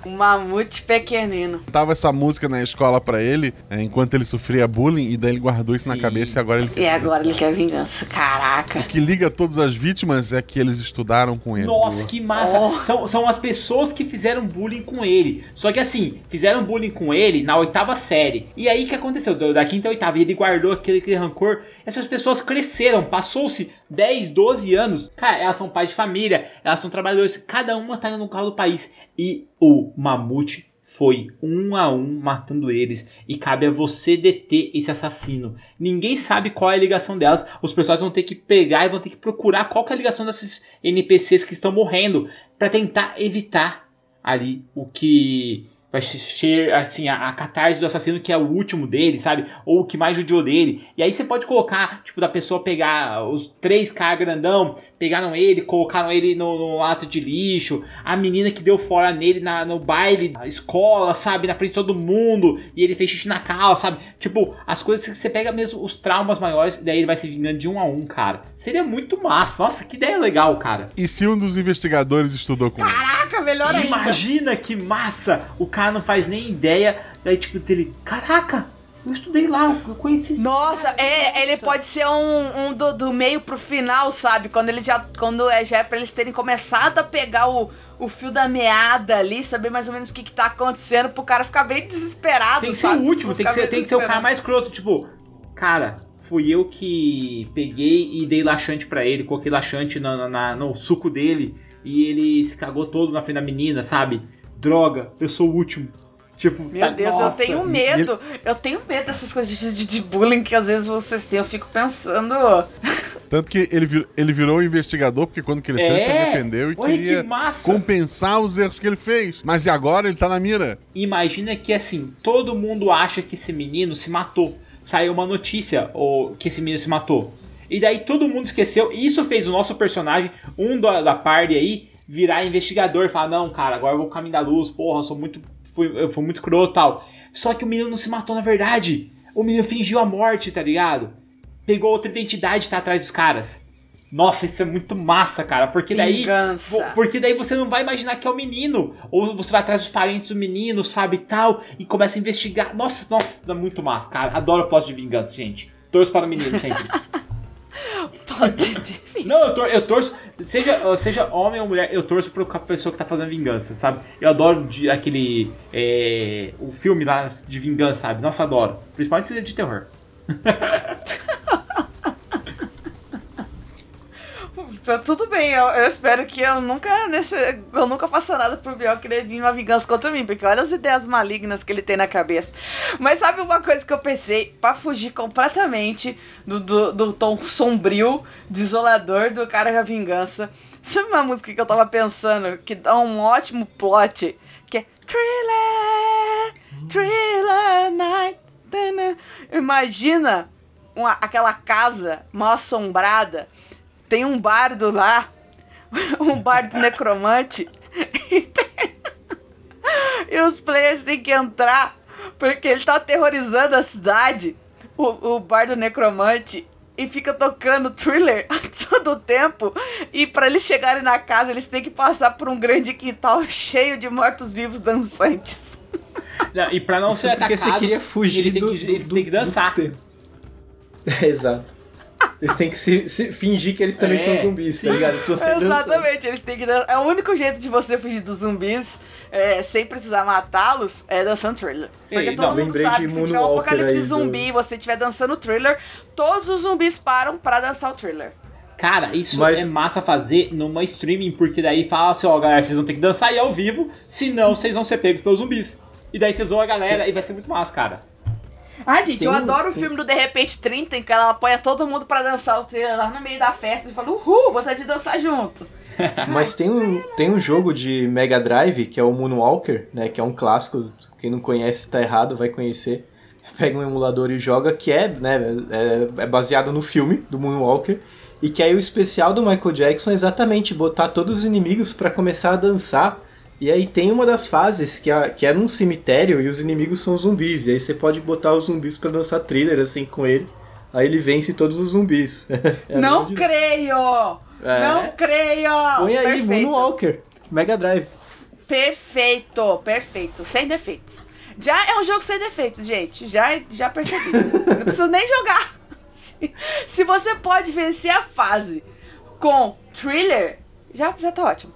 O mamute pequenino. Tava essa música na escola pra ele, é, enquanto ele sofria bullying, e daí ele guardou isso na Sim. cabeça e agora ele. E agora ele quer vingança. Caraca. O que liga todas as vítimas é que eles estudaram com ele. Nossa, que massa! Oh. São, são as pessoas que fizeram bullying com ele. Só que assim, fizeram bullying com ele na oitava série. E aí o que aconteceu? Da da quinta a oitava, e ele guardou aquele, aquele rancor. Essas pessoas cresceram, passou-se 10, 12 anos. Cara, elas são pais de família, elas são trabalhadores. Cada uma tá no carro do país. E o Mamute foi um a um matando eles e cabe a você deter esse assassino. Ninguém sabe qual é a ligação delas. Os personagens vão ter que pegar e vão ter que procurar qual que é a ligação desses NPCs que estão morrendo para tentar evitar ali o que vai ser assim a, a catarse do assassino que é o último dele, sabe? Ou o que mais judiou dele. E aí você pode colocar, tipo, da pessoa pegar os três caras grandão, pegaram ele, colocaram ele no, no ato de lixo, a menina que deu fora nele na, no baile, na escola, sabe? Na frente de todo mundo, e ele fez xixi na calça, sabe? Tipo, as coisas que você pega mesmo os traumas maiores, e daí ele vai se vingando de um a um, cara. Seria muito massa. Nossa, que ideia legal, cara. E se um dos investigadores estudou com ele? Caraca, melhor ainda. Imagina que massa! O cara não faz nem ideia. Daí, tipo, dele, caraca, eu estudei lá, eu conheci esse Nossa, cara, é, ele nossa." pode ser um, um do, do meio pro final, sabe? Quando ele já. Quando é, já é pra eles terem começado a pegar o, o fio da meada ali, saber mais ou menos o que, que tá acontecendo, pro cara ficar bem desesperado. Tem que ser sabe? o último, tem que ser, tem que ser o cara mais croto, tipo, cara, fui eu que peguei e dei laxante pra ele, coloquei laxante na- na- na- no suco dele e ele se cagou todo na frente da menina, sabe? Droga, eu sou o último. Tipo, Meu tá- Deus, nossa. eu tenho e- medo. Eu tenho medo dessas coisas de, de bullying que às vezes vocês têm. Eu fico pensando. Tanto que ele, vir- ele virou investigador, porque quando cresceu ele se É, arrependeu e olha queria que massa. compensar os erros que ele fez. Mas e agora ele tá na mira? Imagina que assim, todo mundo acha que esse menino se matou. Saiu uma notícia ou que esse menino se matou. E daí todo mundo esqueceu. E isso fez o nosso personagem, um da, da party aí, virar investigador. Falar, não, cara, agora eu vou pro caminho da luz, porra, eu sou muito. Fui, eu fui muito cruel e tal. Só que o menino não se matou na verdade. O menino fingiu a morte, tá ligado? Pegou outra identidade e tá atrás dos caras. Nossa, isso é muito massa, cara. Porque daí. Vingança. Porque daí você não vai imaginar que é o menino. Ou você vai atrás dos parentes do menino, sabe, e tal. E começa a investigar. Nossa, nossa, é muito massa, cara. Adoro plot de vingança, gente. Torço para o menino sempre. Pode de- não, eu, tor- eu torço. Seja, seja homem ou mulher, eu torço pra pessoa que tá fazendo vingança, sabe? Eu adoro de- aquele. é, o filme lá de vingança, sabe? Nossa, adoro. Principalmente se é de terror. Tá tudo bem, eu, eu espero que eu nunca nesse, eu nunca faça nada pro Biel querer vir uma vingança contra mim, porque olha as ideias malignas que ele tem na cabeça. Mas sabe uma coisa que eu pensei pra fugir completamente do, do, do tom sombrio, desolador do cara da vingança? Sabe uma música que eu tava pensando que dá um ótimo plot, que é Thriller, Thriller Night. Imagina uma, aquela casa mal assombrada tem um bardo lá, um bardo necromante, e, tem- e os players têm que entrar, porque ele tá aterrorizando a cidade, o, o bardo necromante, e fica tocando thriller todo o tempo, e para eles chegarem na casa, eles têm que passar por um grande quintal cheio de mortos-vivos dançantes. Não, e pra não Isso ser é porque atacado, você queria fugir ele tem que, do- eles do- têm que dançar. É, exato. Eles têm que se, se- fingir que eles também É, são zumbis, sim. tá ligado? Eles estão saindo dançando. Exatamente, eles têm que dan- É o único jeito de você fugir dos zumbis é, sem precisar matá-los é dançando thriller. Porque Ei, todo não, mundo sabe que se tiver um apocalipse aí zumbi e você estiver dançando thriller, todos os zumbis param pra dançar o thriller. Cara, isso Mas- é massa fazer numa streaming, porque daí fala assim, ó, galera, vocês vão ter que dançar aí ao vivo, senão vocês vão ser pegos pelos zumbis. E daí você zoa a galera e vai ser muito massa, cara. Ah, gente, Tem eu adoro o tem- filme do De Repente 30, em que ela apoia todo mundo pra dançar o thriller lá no meio da festa e fala, uhul, vontade de dançar junto. Mas tem um, tem um jogo de Mega Drive, que é o Moonwalker, né? Que é um clássico. Quem não conhece tá errado, vai conhecer. Pega um emulador e joga, que é, né, é, é baseado no filme do Moonwalker. E que aí o especial do Michael Jackson é exatamente botar todos os inimigos pra começar a dançar. E aí tem uma das fases que é, que é num cemitério e os inimigos são zumbis. E aí você pode botar os zumbis pra dançar thriller assim com ele. Aí ele vence todos os zumbis. É não bem creio! É. Não creio! Põe aí, Perfeito. Moonwalker, Mega Drive. Perfeito, perfeito, sem defeitos. Já é um jogo sem defeitos, gente. Já, já percebi. Não preciso nem jogar. Se, se você pode vencer a fase com thriller, já, já tá ótimo.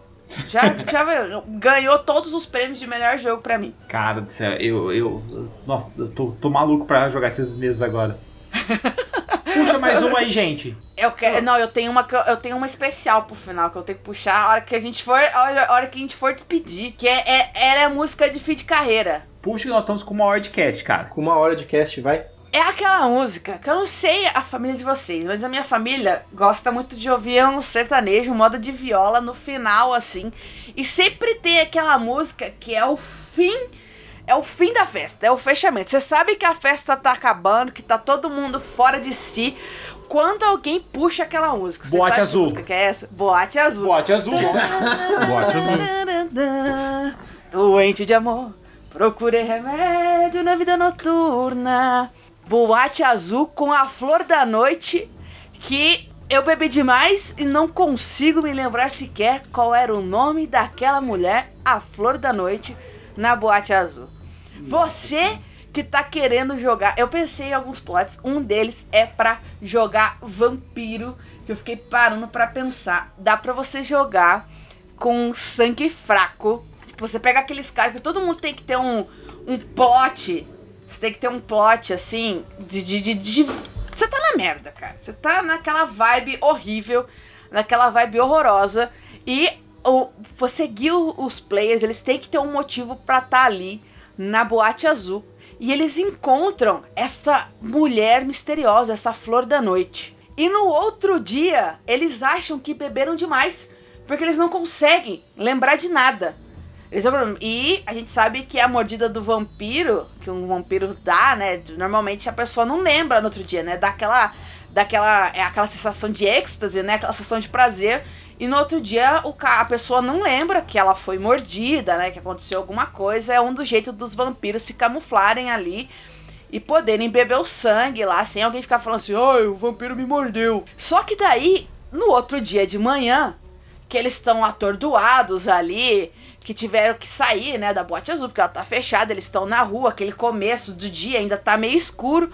Já, já ganhou todos os prêmios de melhor jogo pra mim. Cara do céu, eu. eu nossa, eu tô, tô maluco pra jogar esses meses agora. Puxa, mais uma aí, gente. Eu quero, não, eu tenho uma que eu, tenho uma especial pro final que eu tenho que puxar a hora que a gente for, a hora, a hora que a gente for despedir, que é, é ela é música de fim de carreira. Puxa que nós estamos com uma hora de cast, cara. Com uma hora de cast, vai. É aquela música que eu não sei a família de vocês, mas a minha família gosta muito de ouvir um sertanejo, moda de viola no final, assim. E sempre tem aquela música que é o fim. É o fim da festa, é o fechamento. Você sabe que a festa tá acabando, que tá todo mundo fora de si. Quando alguém puxa aquela música. Você Boate Azul. Que música que é essa? Boate azul. Boate azul. Boate azul. Doente de amor, procurei remédio na vida noturna. Boate azul com a flor da noite que eu bebi demais e não consigo me lembrar sequer qual era o nome daquela mulher, a flor da noite, na boate azul. Você que tá querendo jogar, eu pensei em alguns plots, um deles é pra jogar vampiro, que eu fiquei parando pra pensar. Dá pra você jogar com sangue fraco. Tipo, você pega aqueles caras que todo mundo tem que ter um, um plot. Você tem que ter um plot assim de, de, de, de- Você tá na merda, cara. Você tá naquela vibe horrível, naquela vibe horrorosa. E o, você guia os players, eles têm que ter um motivo pra estar ali na boate azul. E eles encontram essa mulher misteriosa, essa flor da noite. E no outro dia, eles acham que beberam demais, porque eles não conseguem lembrar de nada. É. E a gente sabe que a mordida do vampiro, que um vampiro dá, né? Normalmente a pessoa não lembra no outro dia, né? Dá aquela, é aquela sensação de êxtase, né? Aquela sensação de prazer. E no outro dia o, a pessoa não lembra que ela foi mordida, né? Que aconteceu alguma coisa. É um dos jeitos dos vampiros se camuflarem ali e poderem beber o sangue lá, sem alguém ficar falando assim, ai, o vampiro me mordeu. Só que daí, no outro dia de manhã, que eles estão atordoados ali, que tiveram que sair, né, da boate azul, porque ela tá fechada, eles estão na rua, aquele começo do dia ainda tá meio escuro,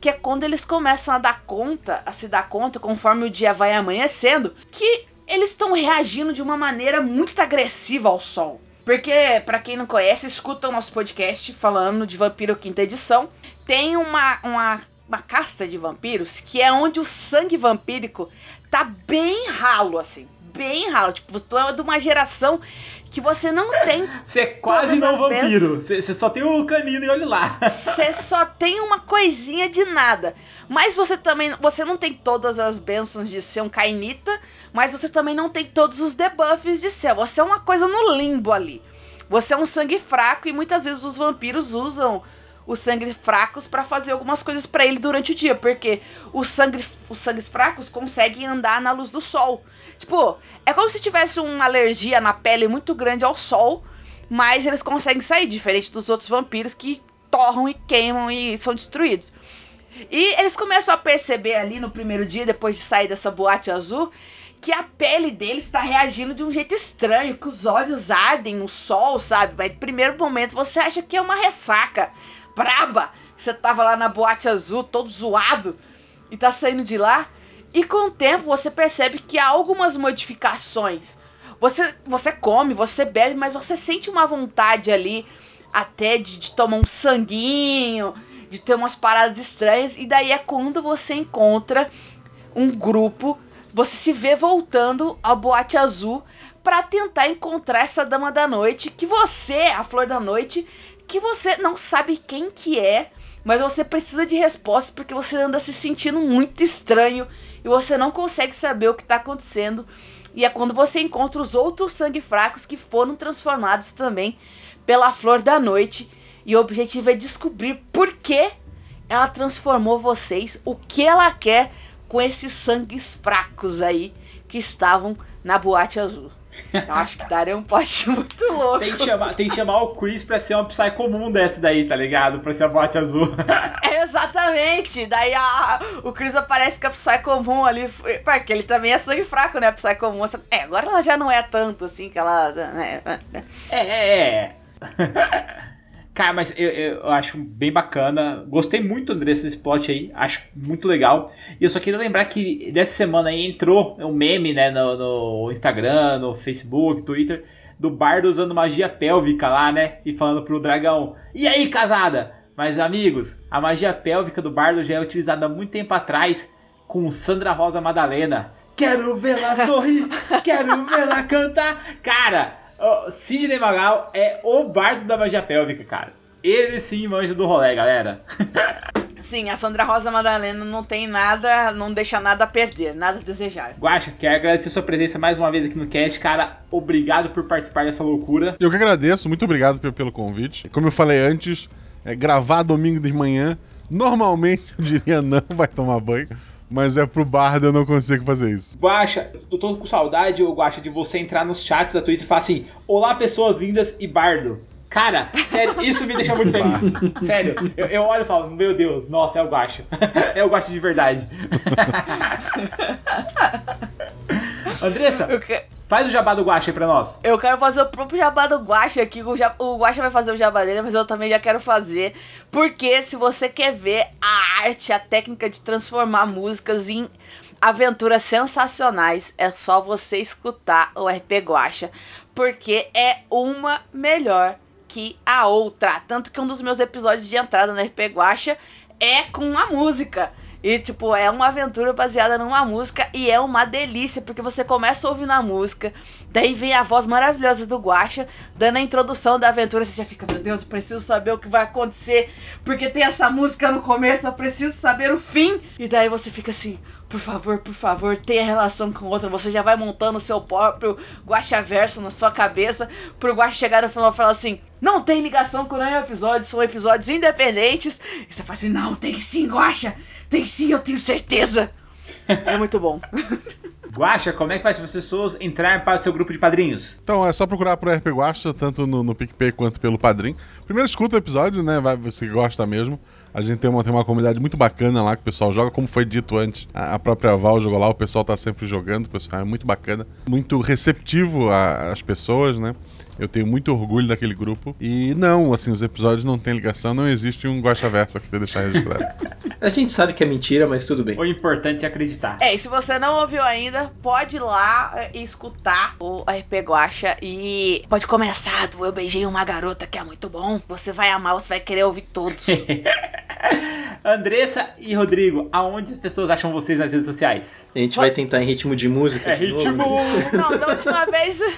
que é quando eles começam a dar conta, a se dar conta, conforme o dia vai amanhecendo, que eles estão reagindo de uma maneira muito agressiva ao sol. Porque, pra quem não conhece, escuta o nosso podcast falando de Vampiro Quinta Edição. Tem uma, uma, uma casta de vampiros que é onde o sangue vampírico tá bem ralo, assim. Bem ralo. Tipo, tu é de uma geração que você não tem Você é quase não vampiro. Você só tem o canino e olha lá. Você só tem uma coisinha de nada. Mas você também. Você não tem todas as bênçãos de ser um cainita. Mas você também não tem todos os debuffs de ser. Você é uma coisa no limbo ali. Você é um sangue fraco e muitas vezes os vampiros usam os sangues fracos pra fazer algumas coisas pra ele durante o dia, porque os, sangue, os sangues fracos conseguem andar na luz do sol. Tipo, é como se tivesse uma alergia na pele muito grande ao sol, mas eles conseguem sair, diferente dos outros vampiros que torram e queimam e são destruídos. E eles começam a perceber ali no primeiro dia, depois de sair dessa boate azul, que a pele deles está reagindo de um jeito estranho, que os olhos ardem no sol, sabe? Mas no primeiro momento você acha que é uma ressaca braba. Você tava lá na boate azul, todo zoado, e tá saindo de lá. E com o tempo você percebe que há algumas modificações. Você, você come, você bebe, mas você sente uma vontade ali até de, de tomar um sanguinho, de ter umas paradas estranhas. E daí é quando você encontra um grupo, você se vê voltando à boate azul para tentar encontrar essa dama da noite que você, a flor da noite, que você não sabe quem que é, mas você precisa de respostas porque você anda se sentindo muito estranho e você não consegue saber o que está acontecendo. E é quando você encontra os outros sangue fracos que foram transformados também pela flor da noite. E o objetivo é descobrir por que ela transformou vocês, o que ela quer com esses sangues fracos aí que estavam na boate azul. Eu acho que daria um plot muito louco. Tem que, chamar, tem que chamar o Chris pra ser uma Psy comum dessa daí, tá ligado? Pra ser a bote azul. Exatamente! Daí a, o Chris aparece com a Psy comum ali, porque ele também é sangue fraco, né? A Psy comum. É, agora ela já não é tanto assim que ela. Né, É, é, é. Cara, mas eu, eu acho bem bacana. Gostei muito desse spot aí. Acho muito legal. E eu só queria lembrar que dessa semana aí entrou um meme, né? No, no Instagram, no Facebook, Twitter. Do bardo usando magia pélvica lá, né? E falando pro dragão: E aí, casada? Mas amigos, a magia pélvica do bardo já é utilizada há muito tempo atrás com Sandra Rosa Madalena. Quero vê-la sorrir, quero vê-la cantar. Cara, Sidney Magal é o bardo da magia pélvica, cara. Ele sim manja do rolê, galera. Sim, a Sandra Rosa Madalena não tem nada, não deixa nada a perder, nada a desejar. Guaxa, quero agradecer sua presença mais uma vez aqui no cast, cara. Obrigado por participar dessa loucura. Eu que agradeço, muito obrigado pe- pelo convite. Como eu falei antes, é, gravar domingo de manhã, normalmente eu diria não vai tomar banho, mas é pro bardo eu não consigo fazer isso. Guaxa, eu tô com saudade, ô Guaxa, de você entrar nos chats da Twitter e falar assim: Olá, pessoas lindas e bardo. Cara, sério, isso me deixa muito feliz. Sério, eu, eu olho e falo: Meu Deus, nossa, é o Guaxa. É o Guaxa de verdade. Andressa, que- faz o jabá do Guaxa aí pra nós. eu quero fazer o próprio jabá do Guaxa aqui. O, ja- o Guaxa vai fazer o jabá dele, mas eu também já quero fazer. Porque se você quer ver a arte, a técnica de transformar músicas em aventuras sensacionais, é só você escutar o RP Guaxa. Porque é uma melhor que a outra. Tanto que um dos meus episódios de entrada no RP Guacha é com a música. E, tipo, é uma aventura baseada numa música e é uma delícia, porque você começa ouvindo a música, daí vem a voz maravilhosa do Guacha, dando a introdução da aventura, você já fica, meu Deus, eu preciso saber o que vai acontecer, porque tem essa música no começo, eu preciso saber o fim. E daí você fica assim, por favor, por favor, tenha relação com outra, você já vai montando o seu próprio Guacha verso na sua cabeça, pro Guacha chegar no final e falar assim, não tem ligação com nenhum episódio, são episódios independentes. E você fala assim, não, tem sim, Guacha, tem sim, eu tenho certeza. É muito bom. Guaxa, como é que faz para as pessoas entrarem para o seu grupo de padrinhos? Então é só procurar pro RP Guacha, tanto no, no PicPay quanto pelo Padrim. Primeiro escuta o episódio, né? Vai, você gosta mesmo. A gente tem uma, tem uma comunidade muito bacana lá que o pessoal joga, como foi dito antes. A, a própria Val jogou lá, o pessoal tá sempre jogando, o pessoal é muito bacana. Muito receptivo às pessoas, né? Eu tenho muito orgulho daquele grupo. E não, assim, os episódios não têm ligação, não existe um Guacha Verso aqui pra deixar registrado. A gente sabe que é mentira, mas tudo bem. O importante é acreditar. É, e se você não ouviu ainda, pode ir lá é, e escutar o RP Guacha e pode começar do Eu Beijei Uma Garota, que é muito bom. Você vai amar, você vai querer ouvir todos. Andressa e Rodrigo, aonde as pessoas acham vocês nas redes sociais? A gente vai tentar em ritmo de música. É de novo, ritmo. né? Não, da última vez.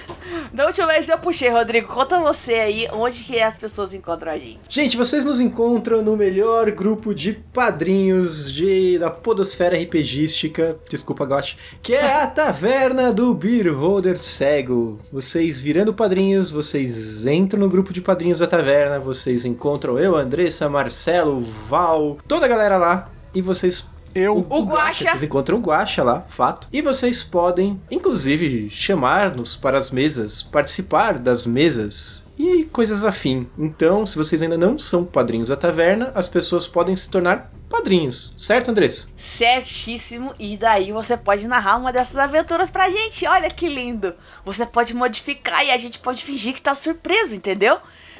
Da última vez eu puxei, Rodrigo. Conta você aí onde que as pessoas encontram a gente. Gente, vocês nos encontram no melhor grupo de padrinhos de, da Podosfera RPGística, desculpa, Gosh, que é a Taverna do Beer Holder Cego. Vocês virando padrinhos, vocês entram no grupo de padrinhos da taverna, vocês encontram eu, Andressa, Marcelo, Val, toda a galera lá, e vocês Eu. O Guaxa. Vocês encontram o Guaxa lá, fato. E vocês podem, inclusive, chamar-nos para as mesas, participar das mesas e coisas afim. Então, se vocês ainda não são padrinhos da taverna, as pessoas podem se tornar padrinhos. Certo, Andressa? Certíssimo. E daí você pode narrar uma dessas aventuras pra gente. Olha que lindo. Você pode modificar e a gente pode fingir que tá surpreso, entendeu?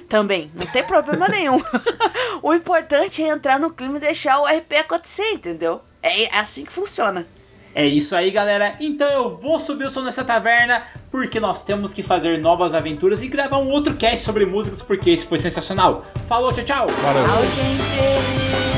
Também, não tem problema nenhum. o importante é entrar no clima e deixar o RP acontecer, entendeu? É assim que funciona. É isso aí, galera. Então eu vou subir o som nessa taverna porque nós temos que fazer novas aventuras e gravar um outro cast sobre músicas porque esse foi sensacional. Falou, tchau, tchau. Valeu. Tchau, gente.